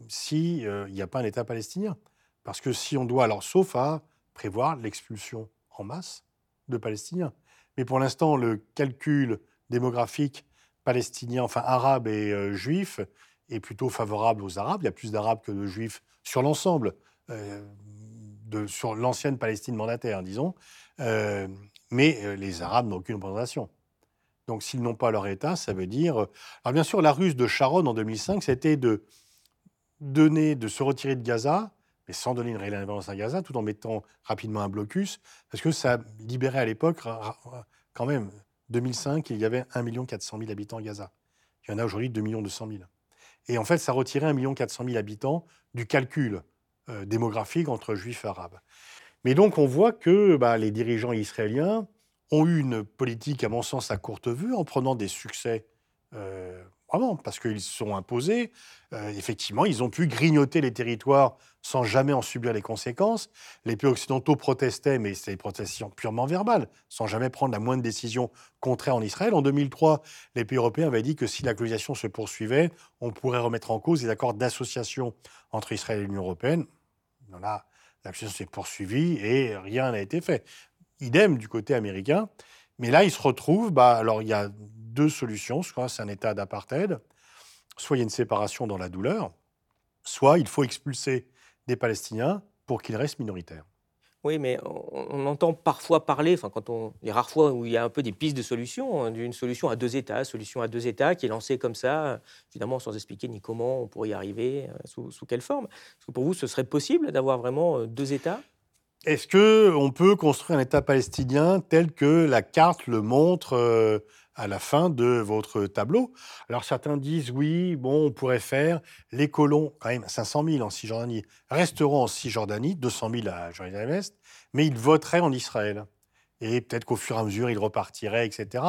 s'il n'y a pas un État palestinien. Parce que si on doit, alors sauf à prévoir l'expulsion en masse de Palestiniens. Mais pour l'instant, le calcul démographique palestinien, enfin arabe et euh, juif, est plutôt favorable aux Arabes. Il y a plus d'Arabes que de Juifs sur l'ensemble, euh, sur l'ancienne Palestine mandataire, disons. Euh, mais les Arabes n'ont aucune représentation. Donc s'ils n'ont pas leur État, ça veut dire... Alors bien sûr, la ruse de Sharon en 2005, c'était de donner, de se retirer de Gaza, mais sans donner une réelle indépendance à Gaza, tout en mettant rapidement un blocus, parce que ça libérait à l'époque, quand même, 2005, il y avait 1 400 000 habitants à Gaza. Il y en a aujourd'hui 2 200 000. Et en fait, ça retirait 1 400 000 habitants du calcul euh, démographique entre juifs et arabes. Mais donc, on voit que bah, les dirigeants israéliens ont eu une politique, à mon sens, à courte vue, en prenant des succès euh, Parce qu'ils se sont imposés. Euh, effectivement, ils ont pu grignoter les territoires sans jamais en subir les conséquences. Les pays occidentaux protestaient, mais c'était des protestations purement verbales, sans jamais prendre la moindre décision contraire en Israël. En 2003, les pays européens avaient dit que si la colonisation se poursuivait, on pourrait remettre en cause les accords d'association entre Israël et l'Union européenne. Là, l'action s'est poursuivie et rien n'a été fait. Idem du côté américain. Mais là, ils se retrouvent, bah, alors il y a deux solutions. Soit c'est un état d'apartheid, soit il y a une séparation dans la douleur, soit il faut expulser des Palestiniens pour qu'ils restent minoritaires.
Oui, mais on, entend parfois parler, enfin, quand on, a rares fois où il y a un peu des pistes de solutions, hein, d'une solution à deux États, solution à deux États qui est lancée comme ça, évidemment sans expliquer ni comment on pourrait y arriver, euh, sous, sous quelle forme. Est-ce que pour vous, ce serait possible d'avoir vraiment euh, deux États?
Est-ce qu'on peut construire un État palestinien tel que la carte le montre euh, à la fin de votre tableau. Alors certains disent oui, bon, on pourrait faire les colons, quand même 500 000 en Cisjordanie, resteront en Cisjordanie, 200 000 à Jérusalem-Est, mais ils voteraient en Israël. Et peut-être qu'au fur et à mesure, ils repartiraient, etc.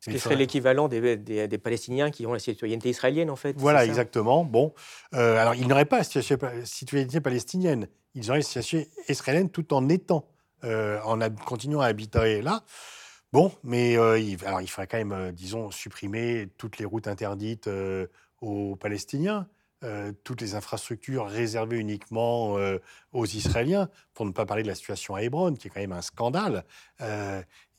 Ce qui serait l'équivalent des, des, Palestiniens qui ont la citoyenneté israélienne, en fait.
Voilà, exactement. Bon, euh, alors ils n'auraient pas la citoyenneté palestinienne. Ils auraient la citoyenneté israélienne tout en étant, euh, en continuant à habiter là. Bon, mais euh, il, alors il faudrait quand même, euh, disons, supprimer toutes les routes interdites euh, aux Palestiniens, toutes les infrastructures réservées uniquement aux Israéliens, pour ne pas parler de la situation à Hébron, qui est quand même un scandale.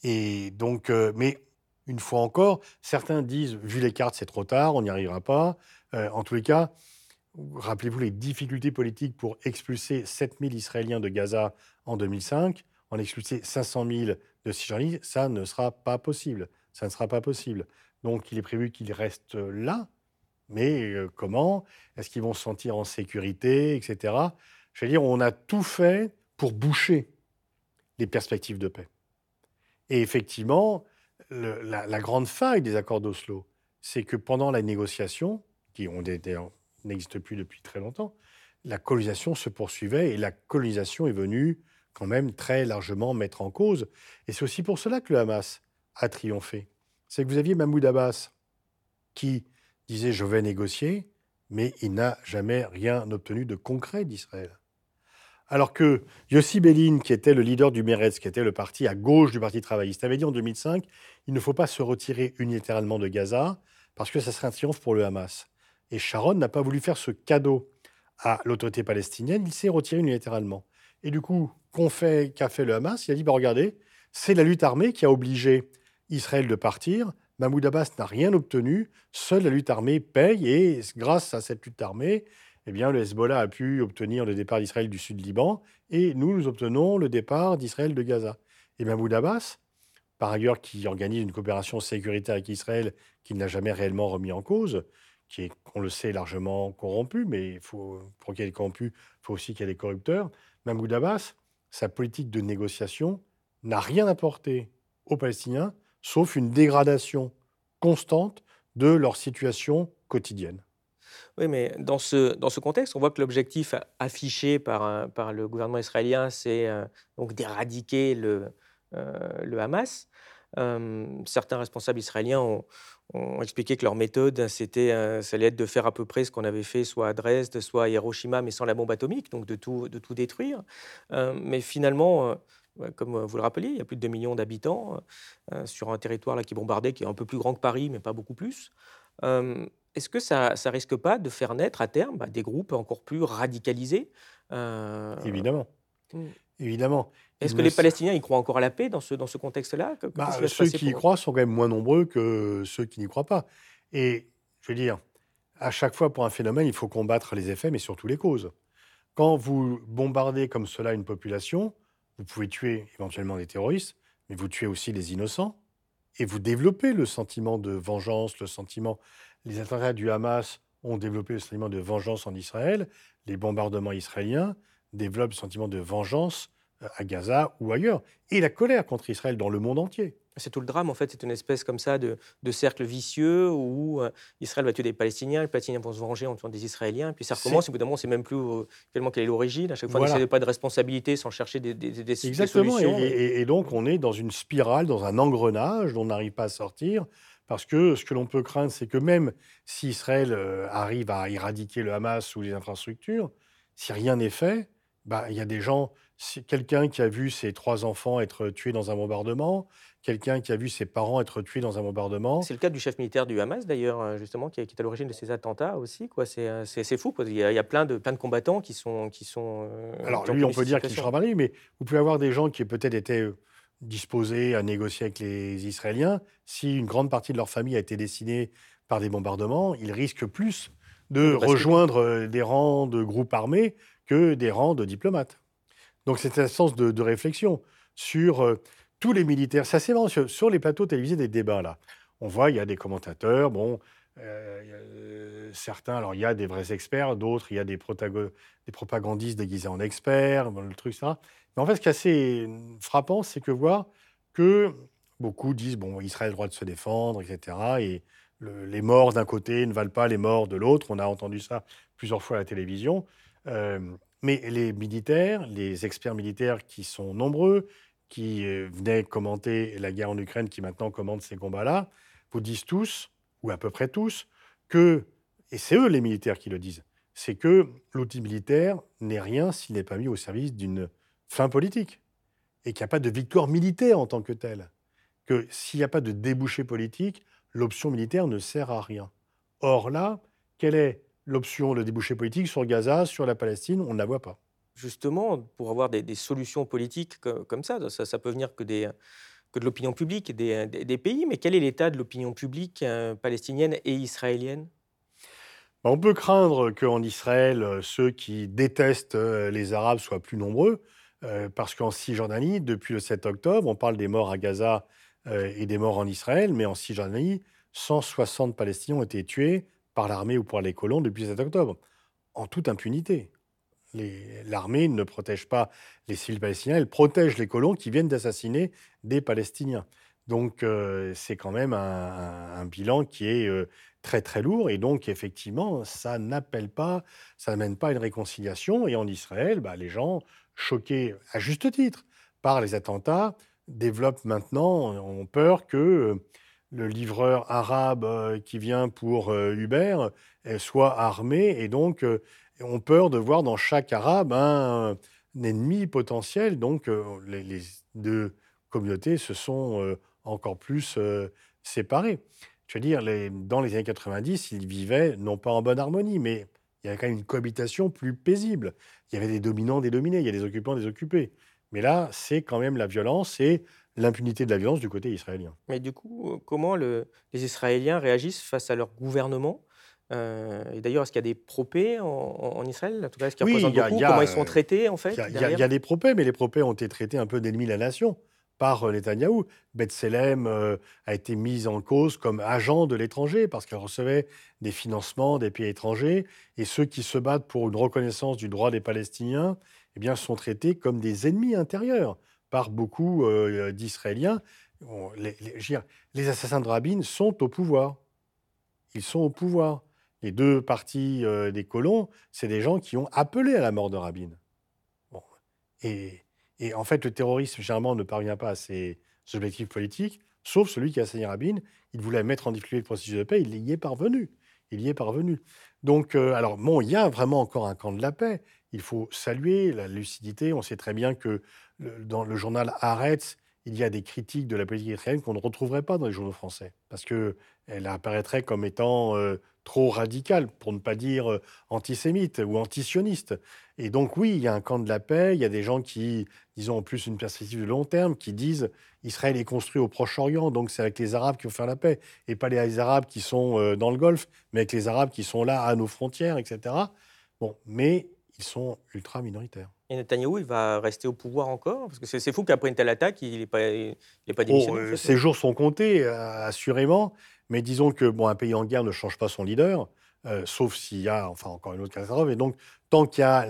et donc, mais une fois encore, certains disent, vu les cartes, c'est trop tard, on n'y arrivera pas. en tous les cas, rappelez-vous les difficultés politiques pour expulser 7000 Israéliens de Gaza en 2005 en expulser 500 000 de Cisjordanie, ça ne sera pas possible. Ça ne sera pas possible. Donc, il est prévu qu'ils restent là. Mais euh, comment? Est-ce qu'ils vont se sentir en sécurité, etc. Je veux dire, on a tout fait pour boucher les perspectives de paix. Et effectivement, la, la, grande faille des accords d'Oslo, c'est que pendant la négociation, qui n'existe plus depuis très longtemps, la colonisation se poursuivait et la colonisation est venue même très largement mettre en cause. Et c'est aussi pour cela que le Hamas a triomphé. C'est que vous aviez Mahmoud Abbas qui disait je vais négocier, mais il n'a jamais rien obtenu de concret d'Israël. Alors que Yossi Bellin, qui était le leader du Meretz, qui était le parti à gauche du Parti travailliste, avait dit en 2005 il ne faut pas se retirer unilatéralement de Gaza parce que ça serait un triomphe pour le Hamas. Et Sharon n'a pas voulu faire ce cadeau à l'autorité palestinienne, il s'est retiré unilatéralement. Et du coup, qu'a fait, le Hamas? Il a dit bah, regardez, c'est la lutte armée qui a obligé Israël de partir. Mahmoud Abbas n'a rien obtenu. Seule la lutte armée paye. Et grâce à cette lutte armée, eh bien, le Hezbollah a pu obtenir le départ d'Israël du sud Liban. Et nous, nous obtenons le départ d'Israël de Gaza. Et Mahmoud Abbas, par ailleurs qui organise une coopération sécuritaire avec Israël qu'il n'a jamais réellement remis en cause, qui est, on le sait, largement corrompu, mais faut, pour ait des corrompus, il faut aussi qu'il y ait des corrupteurs. Mahmoud Abbas, sa politique de négociation n'a rien apporté aux Palestiniens, sauf une dégradation constante de leur situation quotidienne.
Oui, mais dans ce, dans ce contexte, on voit que l'objectif affiché par, par le gouvernement israélien, c'est euh, donc d'éradiquer le, euh, le Hamas. Euh, certains responsables israéliens ont, expliqué que leur méthode, c'était, ça allait être de faire à peu près ce qu'on avait fait soit à Dresde, soit à Hiroshima, mais sans la bombe atomique, donc de tout, de tout détruire. mais finalement, comme vous le rappelez, il y a plus de 2 millions d'habitants sur un territoire là, qui est bombardé, qui est un peu plus grand que Paris, mais pas beaucoup plus. Est-ce que ça ne risque pas de faire naître à terme bah, des groupes encore plus radicalisés
Évidemment. Mmh. Évidemment.
Est-ce que les Palestiniens y croient encore à la paix dans ce, dans ce contexte-là?
Bah, Ceux qui y croient sont quand même moins nombreux que ceux qui n'y croient pas. Et je veux dire, à chaque fois pour un phénomène, il faut combattre les effets, mais surtout les causes. Quand vous bombardez comme cela une population, vous pouvez tuer éventuellement des terroristes, mais vous tuez aussi les innocents, et vous développez le sentiment de vengeance, le sentiment... Les attentats du Hamas ont développé le sentiment de vengeance en Israël, les bombardements israéliens développent le sentiment de vengeance à Gaza ou ailleurs, et la colère contre Israël dans le monde entier.
C'est tout le drame, en fait, c'est une espèce comme ça de, cercle vicieux où euh, Israël va tuer des Palestiniens, les Palestiniens vont se venger en tuant des Israéliens, puis ça recommence, au bout d'un moment, c'est même plus euh, tellement quelle est l'origine, à chaque fois, voilà. on pas de responsabilité sans chercher des, des, des
Exactement.
solutions.
Et, et, donc, on est dans une spirale, dans un engrenage dont on n'arrive pas à sortir, parce que ce que l'on peut craindre, c'est que même si Israël euh, arrive à éradiquer le Hamas ou les infrastructures, si rien n'est fait, bah, il y a des gens quelqu'un qui a vu ses trois enfants être tués dans un bombardement, quelqu'un qui a vu ses parents être tués dans un bombardement.
C'est le cas du chef militaire du Hamas, d'ailleurs, euh, justement, qui est à l'origine de ces attentats aussi. Quoi. C'est, euh, c'est, fou. Il, y a, plein, de, plein de combattants qui sont. Qui sont
euh, Alors, lui, on peut dire qu'il sera marié, mais vous pouvez avoir des gens qui peut-être étaient disposés à négocier avec les Israéliens. Si une grande partie de leur famille a été décimée par des bombardements, ils risquent plus de rejoindre des rangs de groupes armés que des rangs de diplomates. Donc c'est un sens de, réflexion sur euh, tous les militaires. Ça c'est sur, sur, les plateaux télévisés des débats là. On voit il y a des commentateurs, bon, euh, euh, certains, alors il y a des vrais experts, d'autres il y a des, des propagandistes déguisés en experts, le truc ça. Mais en fait ce qui est assez frappant, c'est que voir que beaucoup disent bon Israël a le droit de se défendre, etc. Et les morts d'un côté ne valent pas les morts de l'autre. On a entendu ça plusieurs fois à la télévision. Mais les militaires, les experts militaires qui sont nombreux, qui euh, venaient commenter la guerre en Ukraine, qui maintenant commandent ces combats-là, vous disent tous, ou à peu près tous, que, et c'est eux les militaires qui le disent, c'est que l'outil militaire n'est rien s'il n'est pas mis au service d'une fin politique, et qu'il n'y a pas de victoire militaire en tant que telle, que s'il n'y a pas de débouché politique, l'option militaire ne sert à rien. Or là, quelle est l'option, le débouché politique sur Gaza, sur la Palestine, on ne la voit pas.
Justement, pour avoir des, solutions politiques comme, ça, ça, peut venir que, des, que de l'opinion publique des, des, pays, mais quel est l'état de l'opinion publique euh, palestinienne et israélienne?
Bah, on peut craindre qu'en Israël, euh, ceux qui détestent euh, les Arabes soient plus nombreux, parce qu'en Cisjordanie, depuis le 7 octobre, on parle des morts à Gaza et des morts en Israël, mais en Cisjordanie, 160 Palestiniens ont été tués par l'armée ou par les colons depuis 7 octobre, en toute impunité. L'armée ne protège pas les civils palestiniens, elle protège les colons qui viennent d'assassiner des Palestiniens. Donc euh, c'est quand même un, bilan qui est euh, très très lourd et donc effectivement ça n'appelle pas, ça n'amène pas à une réconciliation et en Israël, bah, les gens choqués à juste titre par les attentats développent maintenant, ont peur que le livreur arabe euh, qui vient pour euh, Uber euh, soit armé et donc ont peur de voir dans chaque arabe un, ennemi potentiel. Donc les, deux communautés se sont encore plus séparées. Je veux dire, dans les années 90, ils vivaient non pas en bonne harmonie, mais il y avait quand même une cohabitation plus paisible. Il y avait des dominants, des dominés, il y a des occupants, des occupés. Mais là, c'est quand même la violence et l'impunité de la violence du côté israélien.
Mais du coup, euh, comment le, les Israéliens réagissent face à leur gouvernement euh, et d'ailleurs, est-ce qu'il y a des propés en, Israël? En tout cas, est-ce qu'ils oui, représentent beaucoup? Comment ils sont traités, en fait
Il y, a des propés, mais les propés ont été traités un peu d'ennemis de la nation par euh, Netanyahou. Bethselem euh, a été mise en cause comme agent de l'étranger parce qu'elle recevait des financements des pays étrangers. Et ceux qui se battent pour une reconnaissance du droit des Palestiniens eh bien, sont traités comme des ennemis intérieurs par beaucoup euh, d'Israéliens. Les, assassins de Rabin sont au pouvoir. Ils sont au pouvoir. Les deux parties des colons, c'est des gens qui ont appelé à la mort de Rabin. Et en fait, le terrorisme, généralement, ne parvient pas à ses objectifs politiques, sauf celui qui a assassiné Rabin. Il voulait mettre en difficulté le processus de paix, il y est parvenu. Il y est parvenu. Donc, euh, alors, bon, il y a vraiment encore un camp de la paix. Il faut saluer la lucidité. On sait très bien que dans le journal Haaretz, il y a des critiques de la politique israélienne qu'on ne retrouverait pas dans les journaux français, parce qu'elle apparaîtrait comme étant euh, trop radicale, pour ne pas dire euh, antisémite ou antisioniste. Et donc oui, il y a un camp de la paix, il y a des gens qui, disons en plus une perspective de long terme, qui disent Israël est construit au Proche-Orient, donc c'est avec les Arabes qu'il faut faire la paix, et pas les Arabes qui sont euh, dans le Golfe, mais avec les Arabes qui sont là à nos frontières, etc. Bon, mais ils sont ultra minoritaires.
Et Netanyahou, il va rester au pouvoir encore? Parce que c'est fou qu'après une telle attaque, il n'est pas, pas démissionné.
Oh, ses jours sont comptés, euh, assurément. Mais disons que bon, un pays en guerre ne change pas son leader, euh, sauf s'il y a, enfin, encore une autre catastrophe. Et donc, tant, qu'il y a,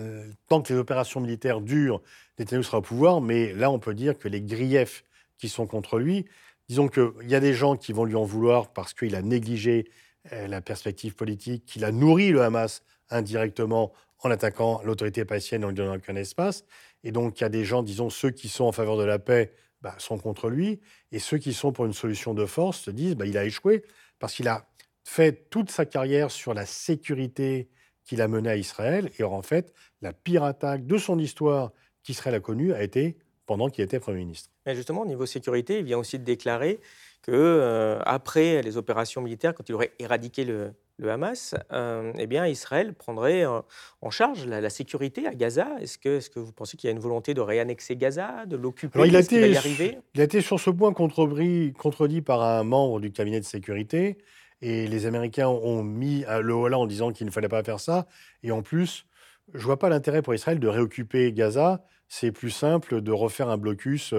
tant que les opérations militaires durent, Netanyahou sera au pouvoir. Mais là, on peut dire que les griefs qui sont contre lui, disons qu'il y a des gens qui vont lui en vouloir parce qu'il a négligé euh, la perspective politique, qu'il a nourri le Hamas indirectement en attaquant l'autorité palestinienne en lui donnant aucun espace. Et donc, il y a des gens, disons, ceux qui sont en faveur de la paix bah, sont contre lui, et ceux qui sont pour une solution de force se disent bah, il a échoué, parce qu'il a fait toute sa carrière sur la sécurité qu'il a menée à Israël, et en fait, la pire attaque de son histoire qu'Israël a connue a été pendant qu'il était Premier ministre.
Et justement, au niveau sécurité, il vient aussi de déclarer que euh, après les opérations militaires, quand il aurait éradiqué le, le Hamas, euh, eh bien, Israël prendrait euh, en charge la, sécurité à Gaza. Est-ce que, est que vous pensez qu'il y a une volonté de réannexer Gaza, de l'occuper?
Il, a été, y arriver? il a été sur ce point contredit, contredit par un membre du cabinet de sécurité. Et les Américains ont mis le holà en disant qu'il ne fallait pas faire ça. Et en plus, je ne vois pas l'intérêt pour Israël de réoccuper Gaza. C'est plus simple de refaire un blocus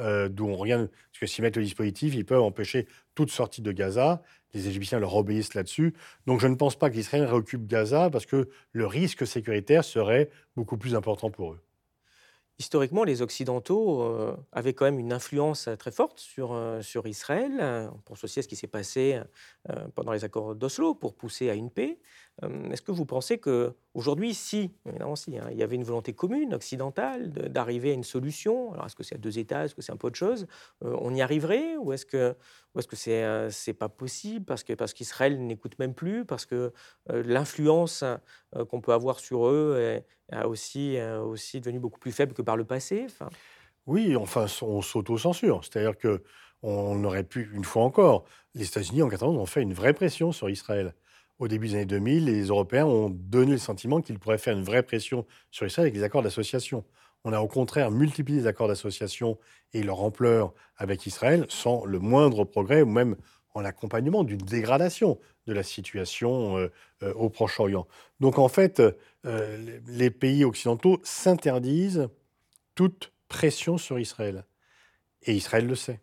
euh, d'où on regarde. Parce que s'ils mettent le dispositif, ils peuvent empêcher toute sortie de Gaza les Égyptiens leur obéissent là-dessus. Donc je ne pense pas qu'Israël réoccupe Gaza parce que le risque sécuritaire serait beaucoup plus important pour eux.
Historiquement, les Occidentaux euh, avaient quand même une influence très forte sur, euh, sur Israël. On pense aussi à ce qui s'est passé pendant les accords d'Oslo pour pousser à une paix. Est-ce que vous pensez qu'aujourd'hui, si, évidemment, si hein, il y avait une volonté commune occidentale d'arriver à une solution, alors est-ce que c'est à deux États, est-ce que c'est un peu autre chose, on y arriverait ou est-ce que est-ce que c'est n'est pas possible parce que parce qu'Israël n'écoute même plus parce que l'influence qu'on peut avoir sur eux est, aussi aussi beaucoup plus faible que par le passé.
Oui, enfin on s'auto-censure, c'est-à-dire que on aurait pu une fois encore, les États-Unis en 14 ont fait une vraie pression sur Israël au début des années 2000, les Européens ont donné le sentiment qu'ils pourraient faire une vraie pression sur Israël avec les accords d'association. On a au contraire multiplié les accords d'association et leur ampleur avec Israël sans le moindre progrès ou même en l'accompagnement d'une dégradation de la situation euh, euh, au Proche-Orient. Donc en fait, euh, les pays occidentaux s'interdisent toute pression sur Israël. Et Israël le sait.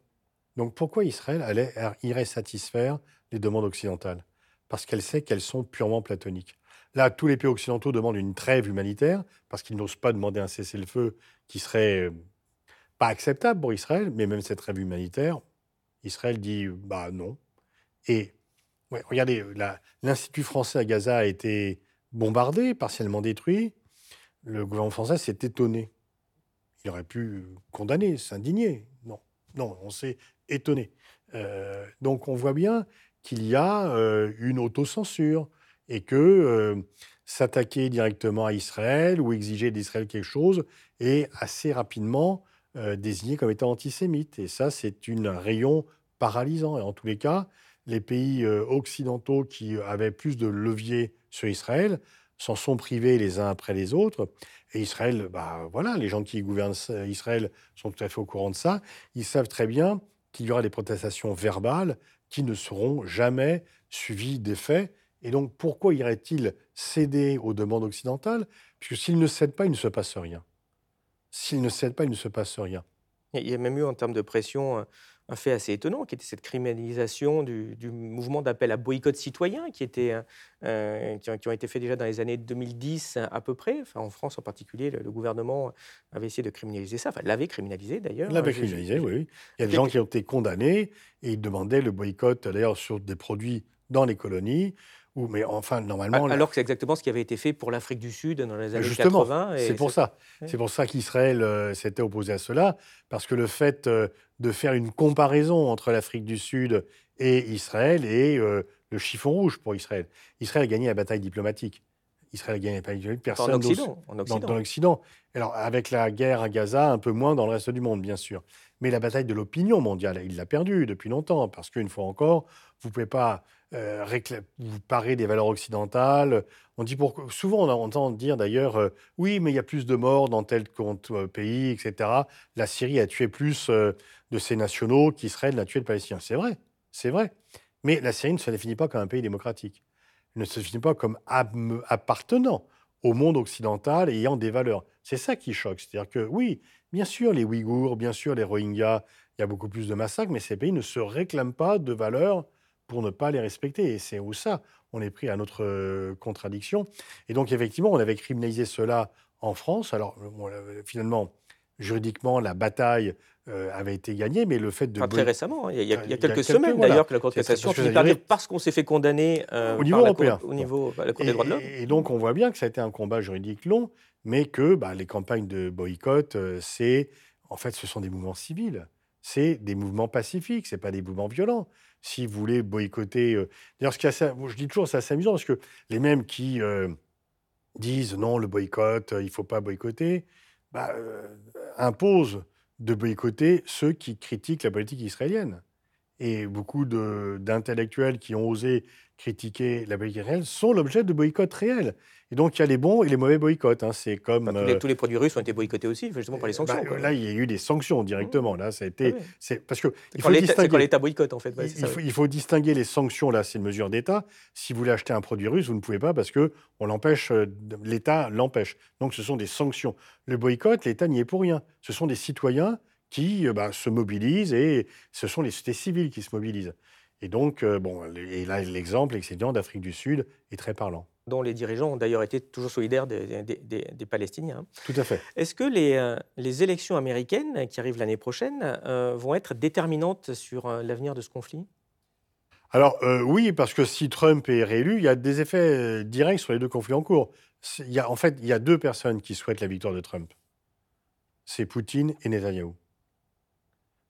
Donc pourquoi Israël allait, irait satisfaire les demandes occidentales? Parce qu'elle sait qu'elles sont purement platoniques. Là, tous les pays occidentaux demandent une trêve humanitaire parce qu'ils n'osent pas demander un cessez-le-feu qui serait euh, pas acceptable pour Israël, mais même cette trêve humanitaire, Israël dit bah non. Et regardez, l'Institut français à Gaza a été bombardé, partiellement détruit. Le gouvernement français s'est étonné. Il aurait pu condamner, s'indigner. Non, non, on s'est étonné. Euh, donc on voit bien qu'il y a euh, une autocensure et que euh, s'attaquer directement à Israël ou exiger d'Israël quelque chose est assez rapidement euh, désigné comme étant antisémite. Et ça, c'est un rayon paralysant. Et en tous les cas, les pays occidentaux qui avaient plus de levier sur Israël s'en sont privés les uns après les autres. Et Israël, bah, voilà, les gens qui gouvernent Israël sont tout à fait au courant de ça. Ils savent très bien qu'il y aura des protestations verbales qui ne seront jamais suivis des faits. Et donc, pourquoi irait-il céder aux demandes occidentales? Puisque s'il ne cède pas, il ne se passe rien. S'il ne cède pas, il ne se passe rien.
Il y a même eu, en termes de pression, un fait assez étonnant, qui était cette criminalisation du, mouvement d'appel à boycott citoyen, qui, était, euh, qui, ont, été faits déjà dans les années 2010 à peu près. Enfin, en France en particulier, le, gouvernement avait essayé de criminaliser ça, enfin l'avait criminalisé d'ailleurs.
L'avait criminalisé, oui. Il y a des gens qui ont été condamnés et ils demandaient le boycott d'ailleurs sur des produits dans les colonies mais enfin, normalement.
Alors que c'est exactement ce qui avait été fait pour l'Afrique du Sud dans les années Justement, 80.
C'est pour ça. C'est pour ça qu'Israël euh, s'était opposé à cela, parce que le fait euh, de faire une comparaison entre l'Afrique du Sud et Israël est euh, le chiffon rouge pour Israël. Israël a gagné la bataille diplomatique. Israël a gagné la bataille diplomatique. Personne
en Occident.
Dans, l'Occident. Alors, avec la guerre à Gaza, un peu moins dans le reste du monde, bien sûr. Mais la bataille de l'opinion mondiale, il l'a perdue depuis longtemps, parce qu'une fois encore, vous ne pouvez pas euh, vous parlez des valeurs occidentales. On dit. Souvent, on entend dire d'ailleurs, euh, oui, mais il y a plus de morts dans tel euh, pays, etc. La Syrie a tué plus de ses nationaux qu'Israël n'a tué de Palestiniens. C'est vrai, c'est vrai. Mais la Syrie ne se définit pas comme un pays démocratique. Elle ne se définit pas comme appartenant au monde occidental et ayant des valeurs. C'est ça qui choque. C'est-à-dire que oui, bien sûr, les Ouïghours, bien sûr, les Rohingyas, il y a beaucoup plus de massacres, mais ces pays ne se réclament pas de valeurs pour ne pas les respecter. Et c'est où ça on est pris à notre euh, contradiction. Et donc, effectivement, on avait criminalisé cela en France. Alors, euh, finalement, juridiquement, la bataille euh, avait été gagnée, mais le fait de...
très récemment, hein. il, y a, quelques semaines d'ailleurs que la Cour de cassation finit par dire parce qu'on s'est fait condamner
au niveau européen.
au niveau de la Cour des droits de l'homme.
Et donc, on voit bien que ça a été un combat juridique long, mais que bah, les campagnes de boycott, c'est... En fait, ce sont des mouvements civils. C'est des mouvements pacifiques, ce pas des mouvements violents si vous voulez boycotter. Euh, d'ailleurs, ce qui est je dis toujours, c'est assez amusant parce que les mêmes qui euh, disent non, le boycott, euh, il ne faut pas boycotter, bah, imposent de boycotter ceux qui critiquent la politique israélienne. Et beaucoup d'intellectuels qui ont osé critiquer la politique israélienne sont l'objet de boycotts réels. Et donc, il y a les bons et les mauvais boycotts. Hein. C'est comme.
Euh, tous, les, produits russes ont été boycottés aussi, justement, par les sanctions.
Bah, là, il y a eu des sanctions directement. Là, ça a été. Ah c'est parce que.
Il faut distinguer. quand l'État boycotte, en fait.
il, faut, il, faut, distinguer les sanctions. Là, c'est une mesure d'État. Si vous voulez acheter un produit russe, vous ne pouvez pas parce que on l'empêche. Euh, L'État l'empêche. Donc, ce sont des sanctions. Le boycott, l'État n'y est pour rien. Ce sont des citoyens qui euh, bah, se mobilisent et ce sont les sociétés civiles qui se mobilisent. Et donc, bon, et là, l'exemple excédent d'Afrique du Sud est très parlant
dont les dirigeants ont d'ailleurs été toujours solidaires des, Palestiniens.
Tout à fait.
Est-ce que les, euh, les, élections américaines qui arrivent l'année prochaine euh, vont être déterminantes sur euh, l'avenir de ce conflit?
Alors oui, parce que si Trump est réélu, il y a des effets directs sur les deux conflits en cours. Il y a, en fait, il y a deux personnes qui souhaitent la victoire de Trump. C'est Poutine et Netanyahou.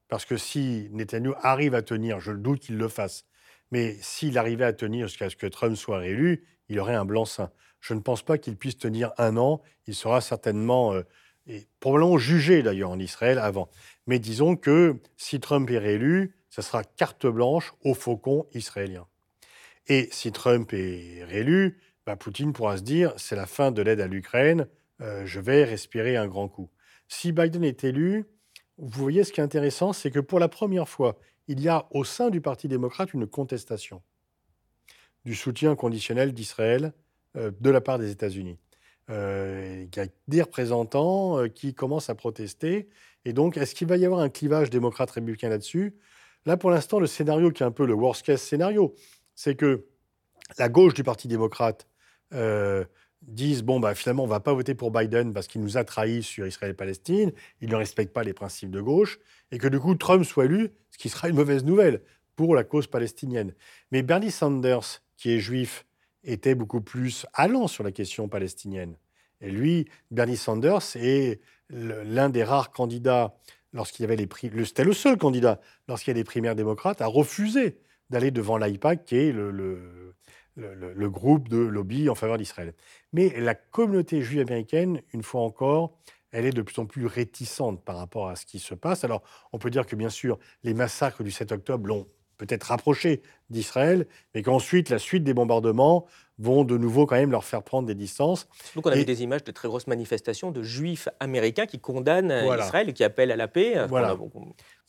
Parce que si Netanyahou arrive à tenir, je doute qu'il le fasse, mais s'il arrivait à tenir jusqu'à ce que Trump soit réélu, il aurait un blanc-seing. Je ne pense pas qu'il puisse tenir un an. Il sera certainement, euh, probablement jugé d'ailleurs en Israël avant. Mais disons que si Trump est réélu, ce sera carte blanche au faucon israélien. Et si Trump est réélu, bah, Poutine pourra se dire c'est la fin de l'aide à l'Ukraine, euh, je vais respirer un grand coup. Si Biden est élu, vous voyez ce qui est intéressant, c'est que pour la première fois, il y a au sein du Parti démocrate une contestation du soutien conditionnel d'Israël euh, de la part des États-Unis. Euh, il y a des représentants euh, qui commencent à protester. Et donc, est-ce qu'il va y avoir un clivage démocrate-républicain là-dessus? Là, pour l'instant, le scénario qui est un peu le worst-case scénario, c'est que la gauche du Parti démocrate euh, dise bon, bah, finalement, on va pas voter pour Biden parce qu'il nous a trahis sur Israël et Palestine, il ne respecte pas les principes de gauche, et que du coup, Trump soit élu, ce qui sera une mauvaise nouvelle pour la cause palestinienne. Mais Bernie Sanders, qui est juif, était beaucoup plus allant sur la question palestinienne. Et lui, Bernie Sanders est l'un des rares candidats, lorsqu'il y avait les prix, c'était le seul candidat, lorsqu'il y a des primaires démocrates, à refuser d'aller devant l'AIPAC, qui est le, groupe de lobby en faveur d'Israël. Mais la communauté juive américaine, une fois encore, elle est de plus en plus réticente par rapport à ce qui se passe. Alors, on peut dire que, bien sûr, les massacres du 7 octobre l'ont peut-être rapproché d'Israël, mais qu'ensuite, la suite des bombardements vont de nouveau quand même leur faire prendre des distances.
Donc on a vu des images de très grosses manifestations de juifs américains qui condamnent Israël et qui appellent à la paix.
Voilà.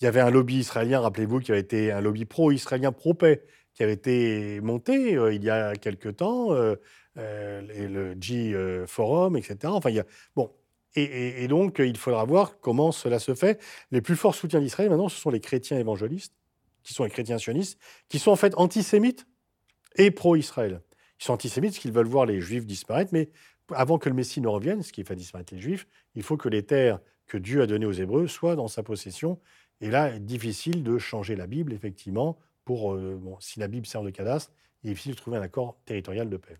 Il y avait un lobby israélien, rappelez-vous, qui avait été un lobby pro-israélien, pro-paix, qui avait été monté euh, il y a quelque temps, euh, euh, le G Forum, etc. Enfin. Bon, Et, donc, il faudra voir comment cela se fait. Les plus forts soutiens d'Israël, maintenant, ce sont les chrétiens évangélistes, qui sont les chrétiens sionistes, qui sont en fait antisémites et pro-Israël. Ils sont antisémites parce qu'ils veulent voir les juifs disparaître, mais avant que le Messie ne revienne, ce qui fait disparaître les juifs, il faut que les terres que Dieu a données aux Hébreux soient dans sa possession. Et là, difficile de changer la Bible, effectivement, pour, euh, bon, si la Bible sert de cadastre, il est difficile de trouver un accord territorial de paix.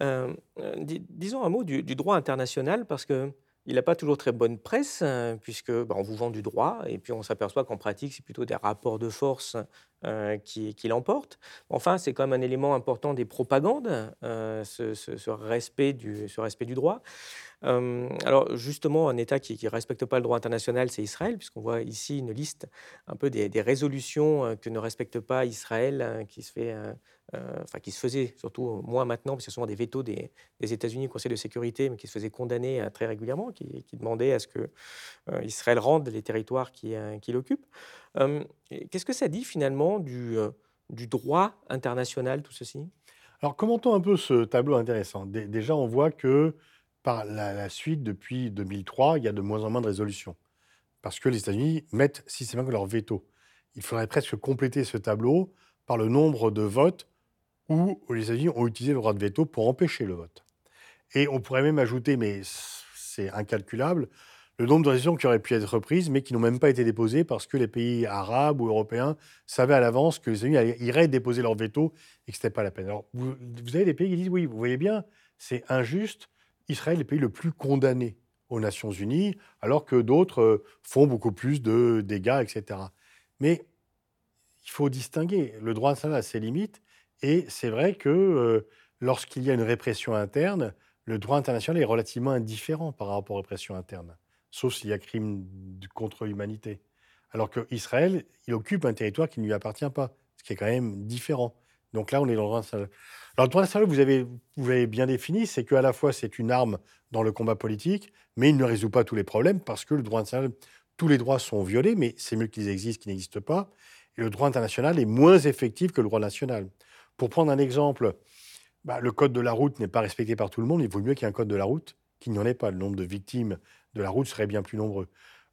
Euh, euh, disons un mot du, droit international, parce que il n'a pas toujours très bonne presse, puisque bah, on vous vend du droit, et puis on s'aperçoit qu'en pratique, c'est plutôt des rapports de force qui, qui l'emportent. Enfin, c'est quand même un élément important des propagandes, ce, respect du, ce respect du droit alors justement, un État qui ne respecte pas le droit international, c'est Israël, puisqu'on voit ici une liste un peu des, résolutions que ne respecte pas Israël, hein, qui se fait, enfin qui se faisait surtout moins maintenant, parce que sont des vétos des, États-Unis au Conseil de sécurité, mais qui se faisaient condamner très régulièrement, qui, demandaient à ce que Israël rende les territoires qu'il occupe. Qu'est-ce que ça dit finalement du, droit international, tout ceci?
Alors commentons un peu ce tableau intéressant. Déjà, on voit que par la, suite, depuis 2003, il y a de moins en moins de résolutions. Parce que les États-Unis mettent systématiquement leur veto. Il faudrait presque compléter ce tableau par le nombre de votes où les États-Unis ont utilisé le droit de veto pour empêcher le vote. Et on pourrait même ajouter, mais c'est incalculable, le nombre de résolutions qui auraient pu être reprises, mais qui n'ont même pas été déposées parce que les pays arabes ou européens savaient à l'avance que les États-Unis iraient déposer leur veto et que ce n'était pas la peine. Alors, vous, vous avez des pays qui disent oui, vous voyez bien, c'est injuste, Israël est le pays le plus condamné aux Nations Unies, alors que d'autres euh, font beaucoup plus de dégâts, etc. Mais il faut distinguer. Le droit international a ses limites, et c'est vrai que lorsqu'il y a une répression interne, le droit international est relativement indifférent par rapport aux répressions internes, sauf s'il y a crime contre l'humanité. Alors qu'Israël, il occupe un territoire qui ne lui appartient pas, ce qui est quand même différent. Donc là, on est dans le droit international. Alors, le droit international, vous avez, vous avez bien défini, c'est qu'à la fois, c'est une arme dans le combat politique, mais il ne résout pas tous les problèmes parce que le droit international, tous les droits sont violés, mais c'est mieux qu'ils existent qu'ils n'existent pas. Et le droit international est moins effectif que le droit national. Pour prendre un exemple, bah, le code de la route n'est pas respecté par tout le monde. Il vaut mieux qu'il y ait un code de la route qu'il n'y en ait pas. Le nombre de victimes de la route serait bien plus nombreux.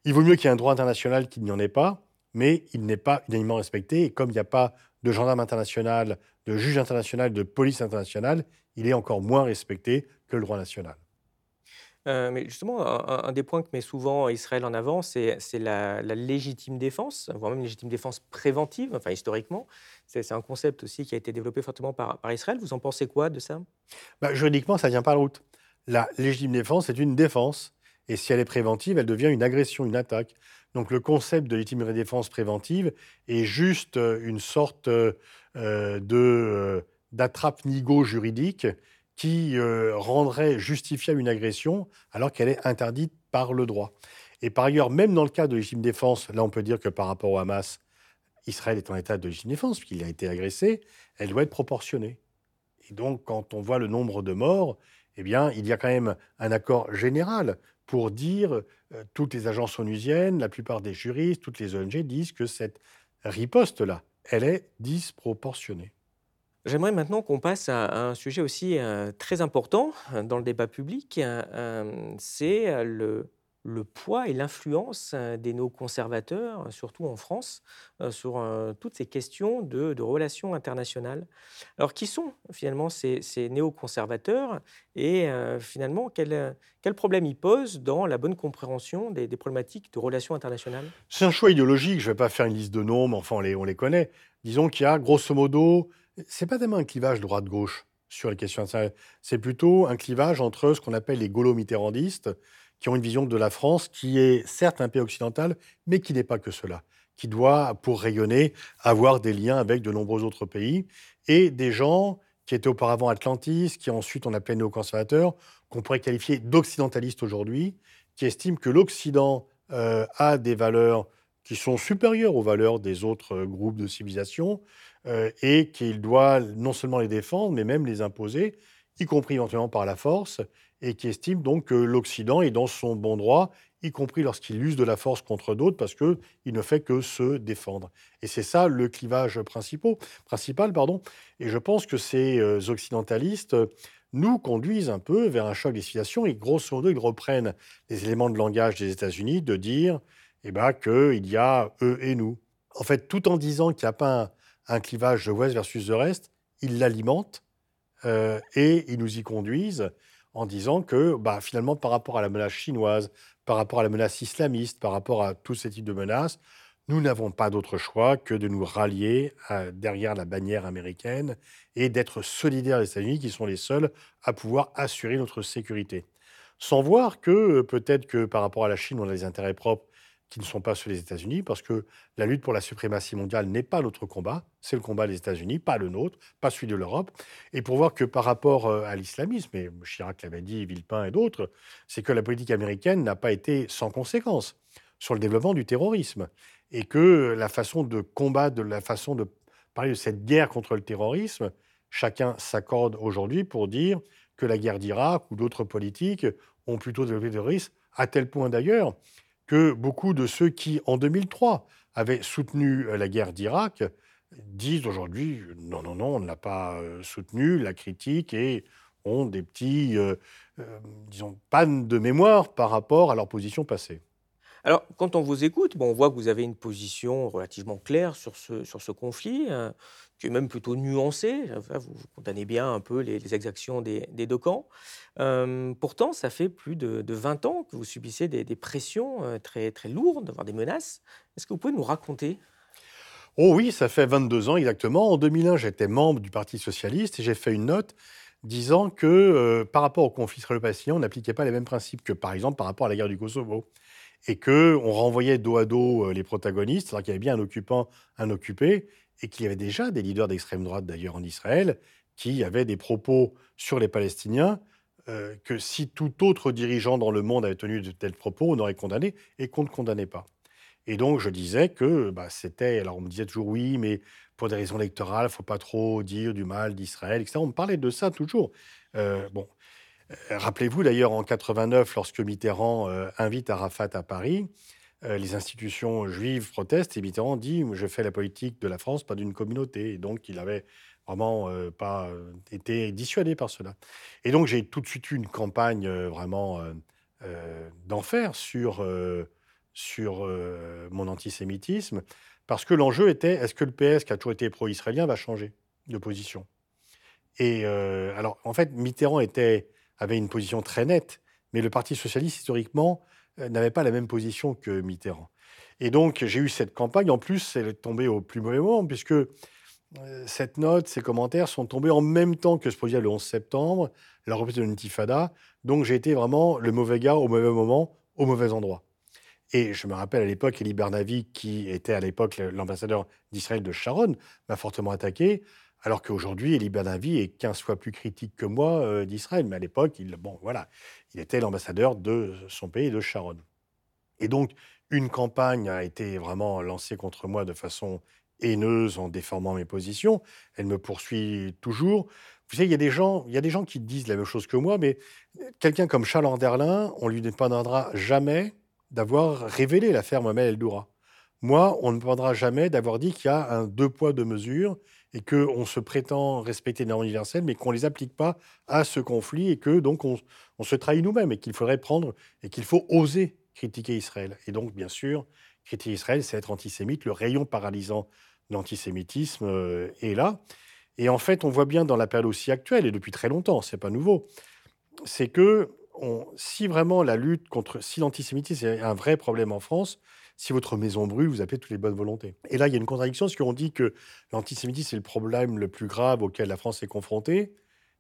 Il vaut mieux qu'il y ait un droit international qu'il n'y en ait pas, mais il n'est pas unanimement respecté. Et comme il n'y a pas de gendarme international, de juge international, de police internationale, il est encore moins respecté que le droit national.
Euh, mais justement, un, des points que met souvent Israël en avant, c'est la, légitime défense, voire même légitime défense préventive, enfin historiquement. C'est un concept aussi qui a été développé fortement par, Israël. Vous en pensez quoi de ça?
Bah, Juridiquement, ça ne vient pas de route. La légitime défense est une défense. Et si elle est préventive, elle devient une agression, une attaque. Donc le concept de légitime défense préventive est juste euh, une sorte euh, euh, d'attrape-nigo juridique qui rendrait justifiable une agression alors qu'elle est interdite par le droit. Et par ailleurs, même dans le cas de légitime défense, là on peut dire que par rapport au Hamas, Israël est en état de légitime défense puisqu'il a été agressé, elle doit être proportionnée. Et donc quand on voit le nombre de morts, eh bien il y a quand même un accord général pour dire, euh, toutes les agences onusiennes, la plupart des juristes, toutes les ONG disent que cette riposte-là, elle est disproportionnée.
J'aimerais maintenant qu'on passe à un sujet aussi euh, très important euh, dans le débat public, c'est le, poids et l'influence euh, des néoconservateurs, surtout en France, euh, sur euh, toutes ces questions de, relations internationales. Alors, qui sont finalement ces, néoconservateurs et finalement, quel, quel, problème ils posent dans la bonne compréhension des, problématiques de relations internationales?
C'est un choix idéologique. Je ne vais pas faire une liste de noms, mais enfin, on les connaît. Disons qu'il y a grosso modo, c'est pas tellement un clivage droite-gauche sur les questions c'est plutôt un clivage entre ce qu'on appelle les gaulo-mitterrandistes, qui ont une vision de la France qui est certes un pays occidental, mais qui n'est pas que cela, qui doit, pour rayonner, avoir des liens avec de nombreux autres pays, et des gens qui étaient auparavant atlantistes, qui ensuite on appelait néoconservateurs, qu'on pourrait qualifier d'occidentalistes aujourd'hui, qui estiment que l'Occident euh, a des valeurs qui sont supérieures aux valeurs des autres euh, groupes de civilisation, euh, et qu'il doit non seulement les défendre, mais même les imposer. y compris éventuellement par la force, et qui estiment donc que l'Occident est dans son bon droit, y compris lorsqu'il use de la force contre d'autres, parce qu'il ne fait que se défendre. Et c'est ça le clivage principal, principal. Pardon. Et je pense que ces euh, occidentalistes nous conduisent un peu vers un choc des civilisations et grosso modo, ils reprennent les éléments de langage des États-Unis de dire eh ben, qu'il y a eux et nous. En fait, tout en disant qu'il n'y a pas un, clivage de l'Ouest versus le reste, ils l'alimentent euh, et ils nous y conduisent en disant que bah, finalement, par rapport à la menace chinoise, par rapport à la menace islamiste, par rapport à tous ces types de menaces, nous n'avons pas d'autre choix que de nous rallier derrière la bannière américaine et d'être solidaires des États-Unis, qui sont les seuls à pouvoir assurer notre sécurité. Sans voir que euh, peut-être que par rapport à la Chine, on a des intérêts propres qui ne sont pas ceux des États-Unis, parce que la lutte pour la suprématie mondiale n'est pas notre combat, c'est le combat des États-Unis, pas le nôtre, pas celui de l'Europe. Et pour voir que par rapport euh, à l'islamisme, et Chirac l'avait dit, Villepin et d'autres, c'est que la politique américaine n'a pas été sans conséquence sur le développement du terrorisme, et que la façon de combattre, la façon de parler de cette guerre contre le terrorisme, chacun s'accorde aujourd'hui pour dire que la guerre d'Irak ou d'autres politiques ont plutôt développé le terrorisme, à tel point d'ailleurs que beaucoup de ceux qui, en 2003, avaient soutenu euh, la guerre d'Irak disent aujourd'hui non, non, non, on ne l'a pas euh, soutenu, la critique, et ont des petits, euh, disons, pannes de mémoire par rapport à leur position passée.
Alors, quand on vous écoute, bon, on voit que vous avez une position relativement claire sur ce, sur ce conflit, hein, qui même plutôt nuancée. vous, condamnez bien un peu les, exactions des, deux camps. pourtant, ça fait plus de, 20 ans que vous subissez des, pressions euh, très, très lourdes, voire des menaces. Est-ce que vous pouvez nous raconter?
Oh oui, ça fait 22 ans exactement. En 2001, j'étais membre du Parti socialiste et j'ai fait une note disant que euh, par rapport au conflit israélo-palestinien, on n'appliquait pas les mêmes principes que par exemple par rapport à la guerre du Kosovo et qu'on renvoyait dos à dos euh, les protagonistes, c'est-à-dire qu'il y avait bien un occupant, un occupé, et qu'il y avait déjà des leaders d'extrême droite d'ailleurs en Israël qui avaient des propos sur les Palestiniens euh, que si tout autre dirigeant dans le monde avait tenu de tels propos, on aurait condamné et qu'on ne condamnait pas. Et donc je disais que bah, c'était, alors on me disait toujours oui, mais pour des raisons électorales, il faut pas trop dire du mal d'Israël, etc. On me parlait de ça toujours. Euh, bon, euh, rappelez-vous d'ailleurs en 89, lorsque Mitterrand invite Arafat à Paris, euh, les institutions juives protestent et Mitterrand dit Je fais la politique de la France, pas d'une communauté. Donc, il avait vraiment pas été dissuadé par cela. Et donc, j'ai tout de suite eu une campagne vraiment d'enfer sur, sur mon antisémitisme, parce que l'enjeu était est-ce que le PS, qui a toujours été pro-israélien, va changer de position? Et alors, en fait, Mitterrand avait une position très nette, mais le Parti socialiste, historiquement, euh, n'avait pas la même position que Mitterrand. Et donc, j'ai eu cette campagne. En plus, elle est tombée au plus mauvais moment, puisque euh, cette note, ces commentaires sont tombés en même temps que ce projet le 11 septembre, la reprise de l'intifada. Donc, j'ai été vraiment le mauvais gars au mauvais moment, au mauvais endroit. Et je me rappelle à l'époque, Elie Bernavi, qui était à l'époque l'ambassadeur d'Israël de Sharon, m'a fortement attaqué. Alors qu'aujourd'hui, Elie Bernavi est 15 fois plus critique que moi euh, d'Israël. Mais à l'époque, il, bon, voilà, il était l'ambassadeur de son pays, de Sharon. Et donc, une campagne a été vraiment lancée contre moi de façon haineuse en déformant mes positions. Elle me poursuit toujours. Vous savez, il y a des gens, il y a des gens qui disent la même chose que moi, mais quelqu'un comme Charles Anderlin, on lui pardonnera jamais d'avoir révélé l'affaire Mohamed El-Doura. Moi, on ne me pardonnera jamais d'avoir dit qu'il y a un deux poids, deux mesures et qu'on se prétend respecter les normes universelles, mais qu'on ne les applique pas à ce conflit et que donc on, se trahit nous-mêmes et qu'il faudrait prendre et qu'il faut oser critiquer Israël. Et donc, bien sûr, critiquer Israël, c'est être antisémite. Le rayon paralysant de l'antisémitisme euh, est là. Et en fait, on voit bien dans la période aussi actuelle, et depuis très longtemps, c'est pas nouveau, c'est que si vraiment la lutte contre, si l'antisémitisme est un vrai problème en France, si votre maison brûle, vous appelez toutes les bonnes volontés. Et là, il y a une contradiction, parce qu'on dit que l'antisémitisme est le problème le plus grave auquel la France est confrontée,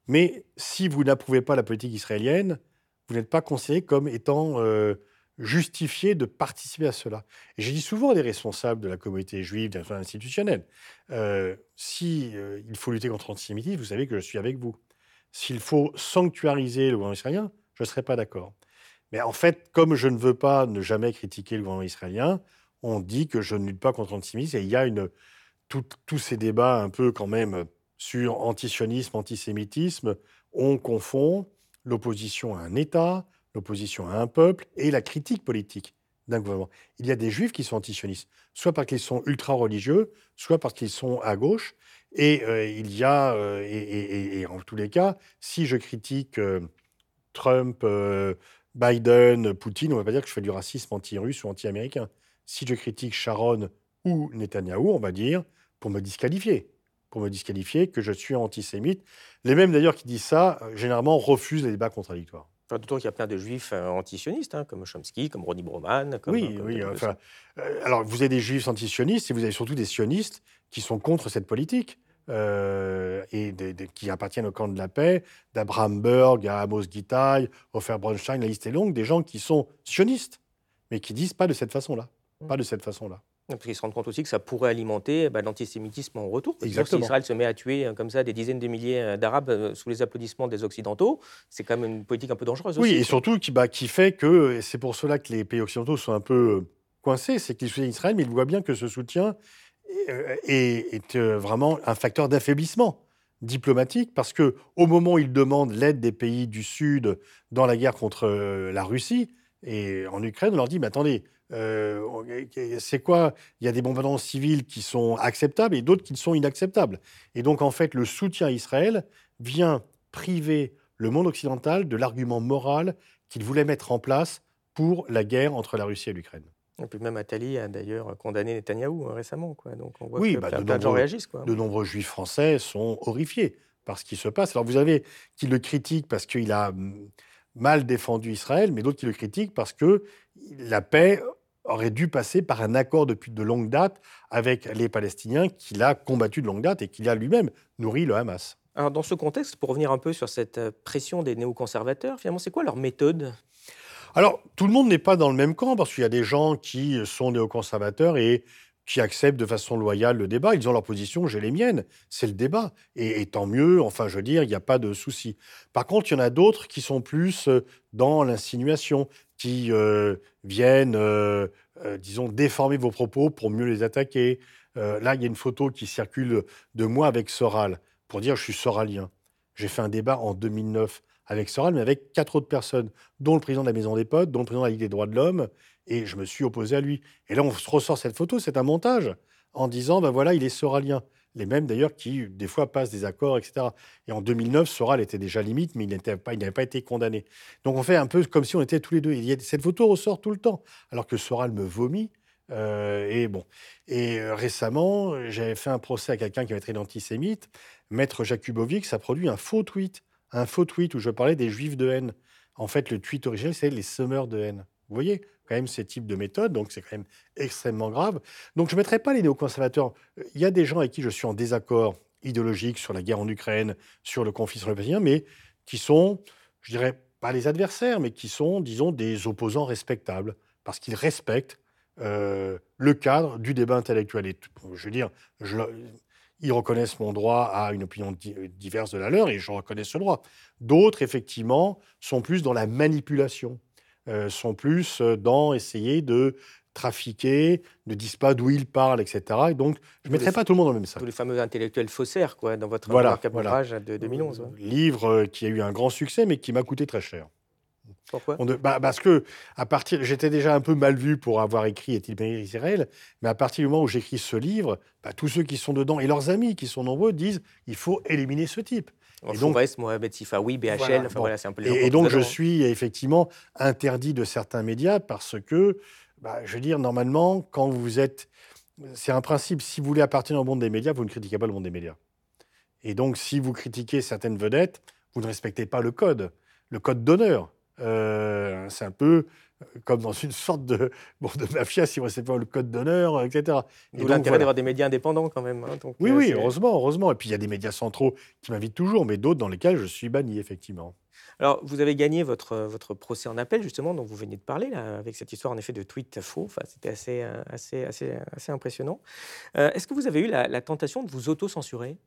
mais si vous n'approuvez pas la politique israélienne, vous n'êtes pas considéré comme étant euh, justifié de participer à cela. Et j'ai dit souvent à des responsables de la communauté juive, d'un institutionnel, euh, si euh, il faut lutter contre l'antisémitisme, vous savez que je suis avec vous. S'il faut sanctuariser le gouvernement israélien, je ne serai pas d'accord. Mais en fait, comme je ne veux pas ne jamais critiquer le gouvernement israélien, on dit que je ne lutte pas contre l'antisémitisme. Et il y a une, tous ces débats un peu quand même sur antisionisme, antisémitisme, on confond l'opposition à un État, l'opposition à un peuple et la critique politique d'un gouvernement. Il y a des juifs qui sont antisionistes, soit parce qu'ils sont ultra-religieux, soit parce qu'ils sont à gauche. Et euh, il y a, euh, et, en tous les cas, si je critique euh, Trump, Biden, Poutine, on ne va pas dire que je fais du racisme anti-russe ou anti-américain. Si je critique Sharon ou Netanyahou, on va dire, pour me disqualifier, pour me disqualifier que je suis antisémite. Les mêmes d'ailleurs qui disent ça, généralement refusent les débats contradictoires.
Enfin, D'autant qu'il y a plein de juifs euh, antisionistes, hein, comme Chomsky, comme Ronnie Broman.
oui, oui. Enfin, euh, alors, vous avez des juifs antisionistes et vous avez surtout des sionistes qui sont contre cette politique. Euh, et qui appartiennent au camp de la paix, d'Abraham Berg à Amos Gitaï, Ofer Bronstein, la liste est longue, des gens qui sont sionistes, mais qui disent pas de cette façon-là. Mmh. Pas de cette façon-là.
Parce qu'ils se rendent compte aussi que ça pourrait alimenter bah, l'antisémitisme en retour. Exactement. Si Israël se met à tuer hein, comme ça des dizaines de milliers euh, d'Arabes euh, sous les applaudissements des Occidentaux, c'est quand même une politique un peu dangereuse.
Oui, et surtout qui, bah, qui fait que, c'est pour cela que les pays occidentaux sont un peu euh, coincés, c'est qu'ils soutiennent Israël, mais ils voient bien que ce soutien est, est vraiment un facteur d'affaiblissement diplomatique, parce que au moment où ils demandent l'aide des pays du Sud dans la guerre contre la Russie et en Ukraine, on leur dit, mais attendez, euh, c'est quoi? Il y a des bombardements civils qui sont acceptables et d'autres qui sont inacceptables. Et donc, en fait, le soutien à Israël vient priver le monde occidental de l'argument moral qu'il voulait mettre en place pour la guerre entre la Russie et l'Ukraine.
Et puis même Attali a d'ailleurs condamné Netanyahou hein, récemment. Quoi. Donc on voit oui, que bah, de, gens réagissent. Quoi.
de nombreux juifs français sont horrifiés par ce qui se passe. Alors vous avez qui le critiquent parce qu'il a hum, mal défendu Israël, mais d'autres qui le critiquent parce que la paix aurait dû passer par un accord depuis de longue date avec les Palestiniens qu'il a combattu de longue date et qu'il a lui-même nourri le Hamas.
Alors dans ce contexte, pour revenir un peu sur cette euh, pression des néoconservateurs, finalement, c'est quoi leur méthode?
Alors, tout le monde n'est pas dans le même camp, parce qu'il y a des gens qui sont néoconservateurs et qui acceptent de façon loyale le débat. Ils ont leur position, j'ai les miennes. C'est le débat. Et, tant mieux, enfin, je veux dire, il n'y a pas de souci. Par contre, il y en a d'autres qui sont plus euh, dans l'insinuation, qui euh, viennent, euh, disons, déformer vos propos pour mieux les attaquer. là, il y a une photo qui circule de moi avec Soral, pour dire je suis soralien. J'ai fait un débat en 2009 avec Soral, mais avec quatre autres personnes, dont le président de la Maison des Potes, dont le président de la Ligue des droits de l'homme, et je me suis opposé à lui. Et là, on ressort cette photo, c'est un montage, en disant, ben voilà, il est soralien. Les mêmes d'ailleurs qui, des fois, passent des accords, etc. Et en 2009, Soral était déjà limite, mais il n'avait pas, été condamné. Donc on fait un peu comme si on était tous les deux. Et cette photo ressort tout le temps, alors que Soral me vomit. Euh, et bon. Et euh, récemment, j'avais fait un procès à quelqu'un qui avait été antisémite. Maître Jakubovic, ça produit un faux tweet. Un faux tweet où je parlais des juifs de haine. En fait, le tweet original, c'est les semeurs de haine. Vous voyez quand même ces types de méthodes, donc c'est quand même extrêmement grave. Donc je ne mettrai pas les néoconservateurs. Il y a des gens avec qui je suis en désaccord idéologique sur la guerre en Ukraine, sur le conflit sur le Palestinien, mais qui sont, je dirais, pas les adversaires, mais qui sont, disons, des opposants respectables, parce qu'ils respectent euh, le cadre du débat intellectuel. Et, je veux dire, ils reconnaissent mon droit à une opinion diverse de la leur, et je reconnais ce droit. D'autres, effectivement, sont plus dans la manipulation euh, sont plus euh, dans essayer de trafiquer, ne disent pas d'où ils parlent, etc. Et donc, je ne mettrai pas tout le monde dans le même sac.
Tous les fameux intellectuels faussaires, quoi, dans votre voilà, ouvrage de 2011.
Ouais. Livre euh, qui a eu un grand succès, mais qui m'a coûté très cher.
Pourquoi?
Bah, Parce que à partir, j'étais déjà un peu mal vu pour avoir écrit Est-il bien Israël Mais à partir du moment où j'écris ce livre, bah, tous ceux qui sont dedans et leurs amis qui sont nombreux disent il faut éliminer ce type.
Et donc, Mohamed Sifawi, BHL, voilà, c'est un peu
Et, et donc, je suis effectivement interdit de certains médias parce que, bah, je veux dire, normalement, quand vous êtes. C'est un principe, si vous voulez appartenir au monde des médias, vous ne critiquez pas le monde des médias. Et donc, si vous critiquez certaines vedettes, vous ne respectez pas le code, le code d'honneur. Euh, c'est un peu comme dans une sorte de, bon, de mafia, si on ne pas le code d'honneur, etc.
D'où l'intérêt d'avoir des médias indépendants quand même. Hein,
oui, oui, heureusement, heureusement. Et puis il y a des médias centraux qui m'invitent toujours, mais d'autres dans lesquels je suis banni, effectivement.
Alors, vous avez gagné votre, votre procès en appel, justement, dont vous venez de parler, là, avec cette histoire, en effet, de tweet faux. Enfin, C'était assez, euh, assez, assez, assez impressionnant. Euh, est-ce que vous avez eu la, la tentation de vous auto-censurer?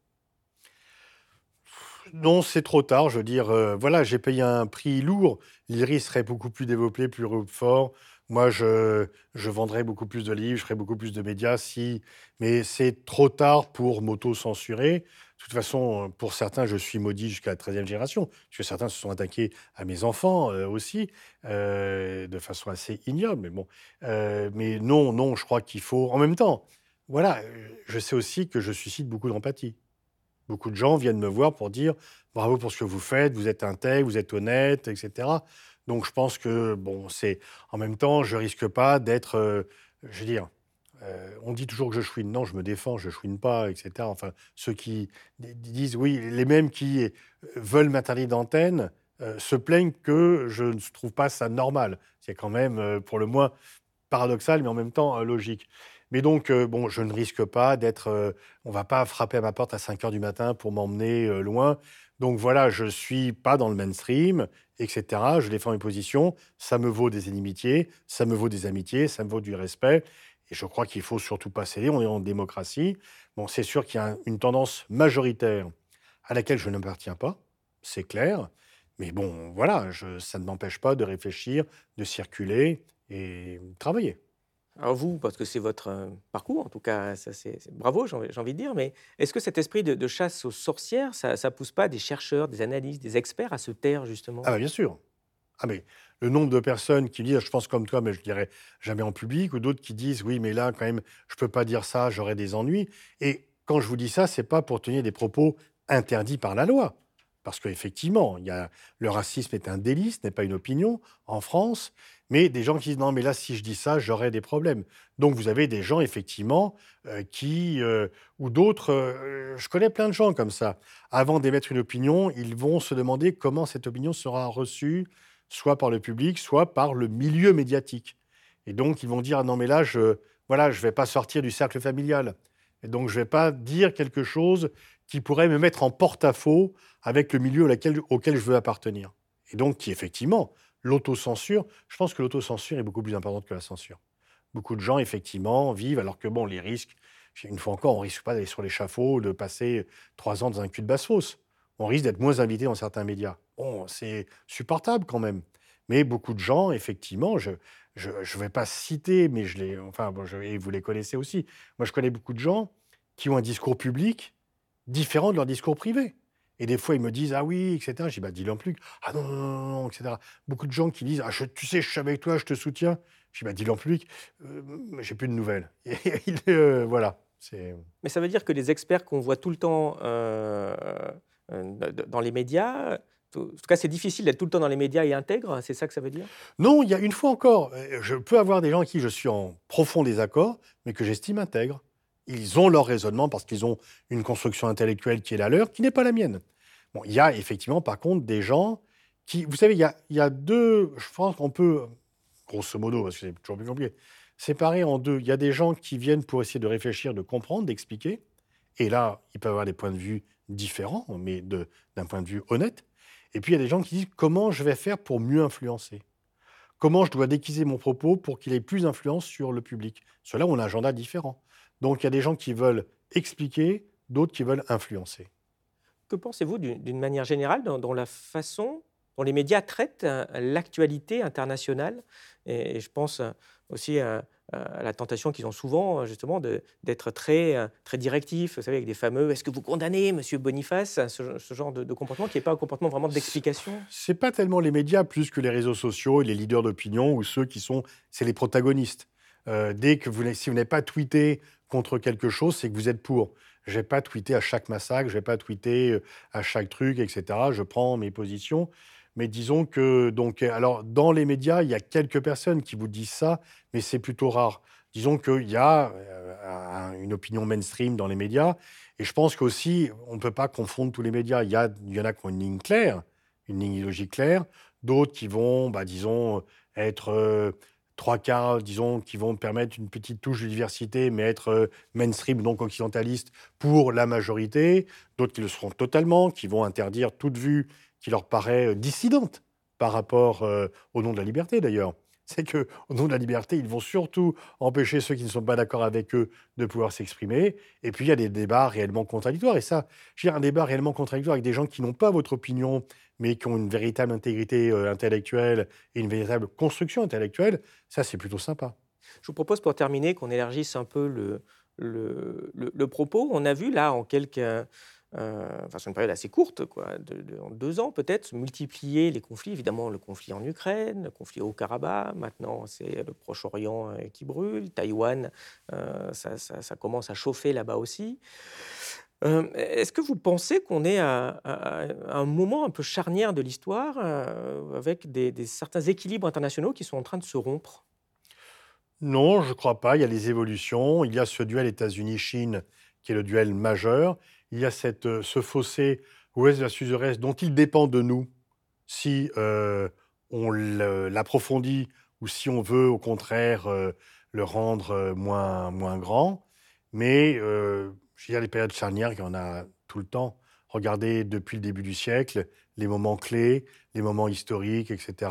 Non, c'est trop tard. Je veux dire, euh, voilà, j'ai payé un prix lourd. L'IRIS serait beaucoup plus développé, plus fort. Moi, je, vendrais beaucoup plus de livres, je ferais beaucoup plus de médias si. Mais c'est trop tard pour m'auto-censurer. De toute façon, pour certains, je suis maudit jusqu'à la 13e génération, parce que certains se sont attaqués à mes enfants euh, aussi, euh, de façon assez ignoble. Mais bon, mais non, non, je crois qu'il faut. En même temps, voilà, je sais aussi que je suscite beaucoup d'empathie. Beaucoup de gens viennent me voir pour dire bravo pour ce que vous faites, vous êtes intègre, vous êtes honnête, etc. Donc je pense que, bon, c'est. En même temps, je risque pas d'être. euh, je veux dire. euh, on dit toujours que je chouine. Non, je me défends, je chouine pas, etc. Enfin, ceux qui disent oui, les mêmes qui euh, veulent m'interdire d'antenne se plaignent que je ne trouve pas ça normal. C'est quand même, pour le moins, paradoxal, mais en même temps logique. Mais donc, euh, bon, je ne risque pas d'être. euh, on va pas frapper à ma porte à 5 heures du matin pour m'emmener euh, loin. Donc voilà, je suis pas dans le mainstream, etc. Je défends mes positions. Ça me vaut des inimitiés, ça me vaut des amitiés, ça me vaut du respect. Et je crois qu'il faut surtout pas céder. On est en démocratie. Bon, c'est sûr qu'il y a un- une tendance majoritaire à laquelle je n'appartiens pas, c'est clair. Mais bon, voilà, ça ne m'empêche pas de réfléchir, de circuler et travailler.
Alors vous, parce que c'est votre euh, parcours, en tout cas, ça c'est bravo, j'ai envie de dire, mais est-ce que cet esprit de, chasse aux sorcières, ça, ça pousse pas des chercheurs, des analystes, des experts à se taire justement?
Ah bah bien sûr. Ah mais le nombre de personnes qui disent, je pense comme toi, mais je dirais jamais en public, ou d'autres qui disent, oui, mais là, quand même, je peux pas dire ça, j'aurais des ennuis. Et quand je vous dis ça, c'est pas pour tenir des propos interdits par la loi. Parce qu'effectivement, le racisme est un délit, ce n'est pas une opinion en France. Mais des gens qui disent, non, mais là, si je dis ça, j'aurais des problèmes. Donc vous avez des gens, effectivement, euh, qui, euh, ou d'autres, euh, je connais plein de gens comme ça. Avant d'émettre une opinion, ils vont se demander comment cette opinion sera reçue, soit par le public, soit par le milieu médiatique. Et donc, ils vont dire, ah non, mais là, je voilà, je vais pas sortir du cercle familial. Et donc, je vais pas dire quelque chose qui pourrait me mettre en porte-à-faux avec le milieu auquel, je veux appartenir. Et donc, qui, effectivement, l'autocensure, je pense que l'autocensure est beaucoup plus importante que la censure. Beaucoup de gens, effectivement, vivent, alors que, bon, les risques, une fois encore, on risque pas d'aller sur l'échafaud, de passer trois ans dans un cul de basse-fosse. On risque d'être moins invité dans certains médias. Bon, c'est supportable quand même. Mais beaucoup de gens, effectivement, je ne vais pas citer, mais je les, enfin, bon, et vous les connaissez aussi. Moi, je connais beaucoup de gens qui ont un discours public différent de leur discours privé. Et des fois, ils me disent Ah oui, etc. Je dis Bah, dis-le en plus. Ah non, non, non, non, etc. Beaucoup de gens qui disent Ah, je- tu sais, je suis avec toi, je te soutiens. Je dis Bah, dis-le en public. Euh, j'ai plus de nouvelles. Et, euh, voilà. C'est.
Mais ça veut dire que les experts qu'on voit tout le temps euh, euh, dans les médias, tout- en tout cas c'est difficile d'être tout le temps dans les médias et intègre, c'est ça que ça veut dire?
Non, il y a une fois encore, euh, je peux avoir des gens avec qui je suis en profond désaccord, mais que j'estime intègres. Ils ont leur raisonnement parce qu'ils ont une construction intellectuelle qui est la leur, qui n'est pas la mienne. Bon, il y a effectivement, par contre, des gens qui. Vous savez, il y a, deux. Je pense qu'on peut, grosso modo, parce que c'est toujours plus compliqué, séparer en deux. Il y a des gens qui viennent pour essayer de réfléchir, de comprendre, d'expliquer. Et là, ils peuvent avoir des points de vue différents, mais d'un point de vue honnête. Et puis, il y a des gens qui disent comment je vais faire pour mieux influencer? Comment je dois déguiser mon propos pour qu'il ait plus d'influence sur le public? Cela, on a un agenda différent. Donc, il y a des gens qui veulent expliquer, d'autres qui veulent influencer.
Que pensez-vous d'une manière générale dans, dans la façon dont les médias traitent euh, l'actualité internationale? Et, je pense euh, aussi à, à la tentation qu'ils ont souvent euh, justement d'être très, euh, très directifs, vous savez, avec des fameux « est-ce que vous condamnez, monsieur Boniface ?» ce, ce genre de, de comportement qui n'est pas un comportement vraiment d'explication.
C'est pas tellement les médias plus que les réseaux sociaux et les leaders d'opinion ou ceux qui sont, c'est les protagonistes. Euh, dès que vous, si vous n'avez pas tweeté contre quelque chose, c'est que vous êtes pour. Je vais pas tweeter à chaque massacre, je vais pas tweeter euh, à chaque truc, etc. Je prends mes positions. Mais disons que, donc, alors, dans les médias, il y a quelques personnes qui vous disent ça, mais c'est plutôt rare. Disons qu'il y a euh, un- une opinion mainstream dans les médias, et je pense qu'aussi, on ne peut pas confondre tous les médias. Il y, a, il y en a qui ont une ligne claire, une ligne idéologique claire, d'autres qui vont, bah, disons, être euh, trois quarts, disons, qui vont permettre une petite touche de diversité, mais être euh, mainstream, donc occidentaliste, pour la majorité, d'autres qui le seront totalement, qui vont interdire toute vue qui leur paraît euh, dissidente par rapport euh, au nom de la liberté, d'ailleurs. C'est que au nom de la liberté, ils vont surtout empêcher ceux qui ne sont pas d'accord avec eux de pouvoir s'exprimer. Et puis il y a des débats réellement contradictoires. Et ça, je veux dire, un débat réellement contradictoire avec des gens qui n'ont pas votre opinion, mais qui ont une véritable intégrité euh, intellectuelle et une véritable construction intellectuelle, ça c'est plutôt sympa.
Je vous propose pour terminer qu'on élargisse un peu le, le, le, propos. On a vu là en quelques enfin sur une période assez courte, en deux ans peut-être, multiplier les conflits. Évidemment, le conflit en Ukraine, le conflit au Karabakh, maintenant c'est le Proche-Orient euh, qui brûle, Taïwan, euh, ça, commence à chauffer là-bas aussi. Est-ce que vous pensez qu'on est à, un moment un peu charnière de l'histoire avec des, certains équilibres internationaux qui sont en train de se rompre?
Non, je ne crois pas. Il y a des évolutions. Il y a ce duel États-Unis-Chine qui est le duel majeur il y a cette, euh, ce fossé ouest versus est dont il dépend de nous si euh, on l'approfondit ou si on veut au contraire euh, le rendre moins, moins grand. Mais je veux les périodes charnières, il y en a tout le temps. Regardez depuis le début du siècle, les moments clés, les moments historiques, etc.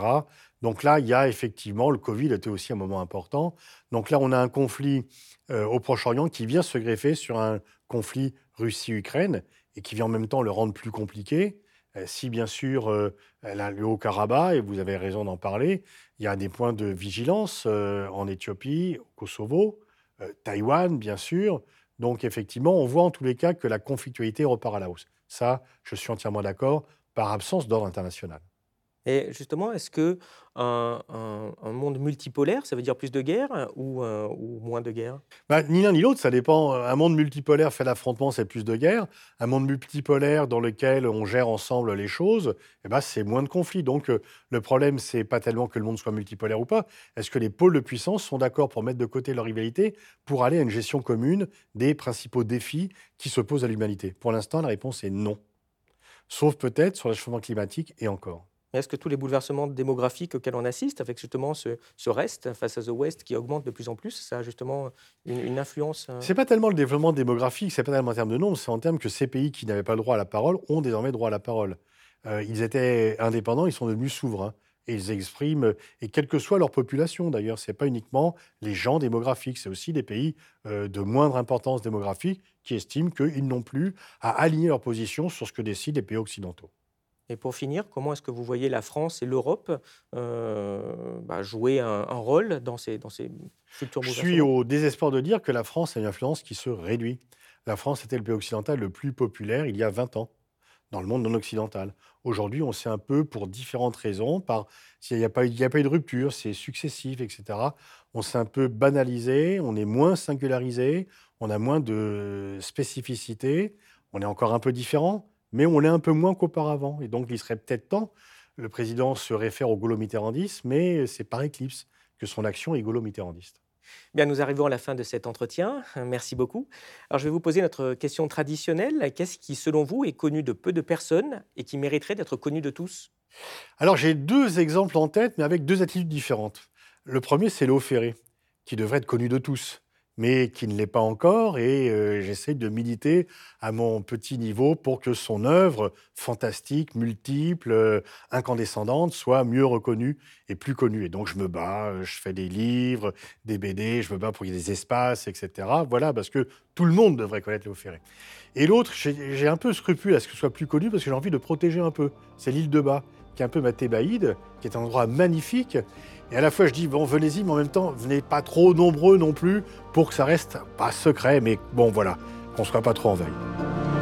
Donc là, il y a effectivement, le Covid était aussi un moment important. Donc là, on a un conflit au Proche-Orient qui vient se greffer sur un conflit Russie-Ukraine et qui vient en même temps le rendre plus compliqué. Euh, si bien sûr euh, le Haut-Karabakh, et vous avez raison d'en parler, il y a des points de vigilance euh, en Éthiopie, au Kosovo, Taïwan, bien sûr. Donc effectivement, on voit en tous les cas que la conflictualité repart à la hausse. Ça, je suis entièrement d'accord, par absence d'ordre international.
Et justement, est-ce que un, monde multipolaire, ça veut dire plus de guerre ou, euh, ou moins de guerre
bah, Ni l'un ni l'autre, ça dépend. Un monde multipolaire fait l'affrontement, c'est plus de guerre. Un monde multipolaire dans lequel on gère ensemble les choses, eh ben, c'est moins de conflits. Donc euh, le problème, c'est pas tellement que le monde soit multipolaire ou pas. Est-ce que les pôles de puissance sont d'accord pour mettre de côté leur rivalité pour aller à une gestion commune des principaux défis qui se posent à l'humanité? Pour l'instant, la réponse est non. Sauf peut-être sur le changement climatique et encore.
Est-ce que tous les bouleversements démographiques auxquels on assiste, avec justement ce, reste face à The West qui augmente de plus en plus, ça a justement une, influence
euh? C'est pas tellement le développement démographique, c'est pas tellement en termes de nombre, c'est en termes que ces pays qui n'avaient pas le droit à la parole ont désormais droit à la parole. Euh, ils étaient indépendants, ils sont devenus souverains. Et ils expriment, et quelle que soit leur population d'ailleurs, ce n'est pas uniquement les gens démographiques, c'est aussi des pays euh, de moindre importance démographique qui estiment qu'ils n'ont plus à aligner leur position sur ce que décident les pays occidentaux.
Et pour finir, comment est-ce que vous voyez la France et l'Europe euh, bah, jouer un, rôle dans ces, dans ces futurs
Je suis au désespoir de dire que la France a une influence qui se réduit. La France était le pays occidental le plus populaire il y a 20 ans dans le monde non occidental. Aujourd'hui, on sait un peu, pour différentes raisons, par s'il n'y a, pas eu, a pas eu de rupture, c'est successif, etc. On s'est un peu banalisé, on est moins singularisé, on a moins de spécificité, on est encore un peu différent, mais on l'est un peu moins qu'auparavant. Et donc, il serait peut-être temps, le président se réfère au gaulo-mitterrandisme, mais c'est par éclipse que son action est gaulo-mitterrandiste.
Bien, nous arrivons à la fin de cet entretien. Merci beaucoup. Alors, je vais vous poser notre question traditionnelle. Qu'est-ce qui, selon vous, est connu de peu de personnes et qui mériterait d'être connu de tous?
Alors, j'ai deux exemples en tête, mais avec deux attitudes différentes. Le premier, c'est Léo Ferré, qui devrait être connu de tous mais qui ne l'est pas encore. Et euh, j'essaie de militer à mon petit niveau pour que son œuvre fantastique, multiple, euh, incandescendante, soit mieux reconnue et plus connue. Et donc je me bats, euh, je fais des livres, des BD, je me bats pour qu'il y ait des espaces, etc. Voilà, parce que tout le monde devrait connaître Léo Ferré. Et l'autre, j'ai un peu scrupule à ce que ce soit plus connu parce que j'ai envie de protéger un peu. C'est l'île de Bas, qui est un peu ma Thébaïde, qui est un endroit magnifique et à la fois, je dis, bon, venez-y, mais en même temps, venez pas trop nombreux non plus pour que ça reste pas secret, mais bon, voilà, qu'on soit pas trop en veille.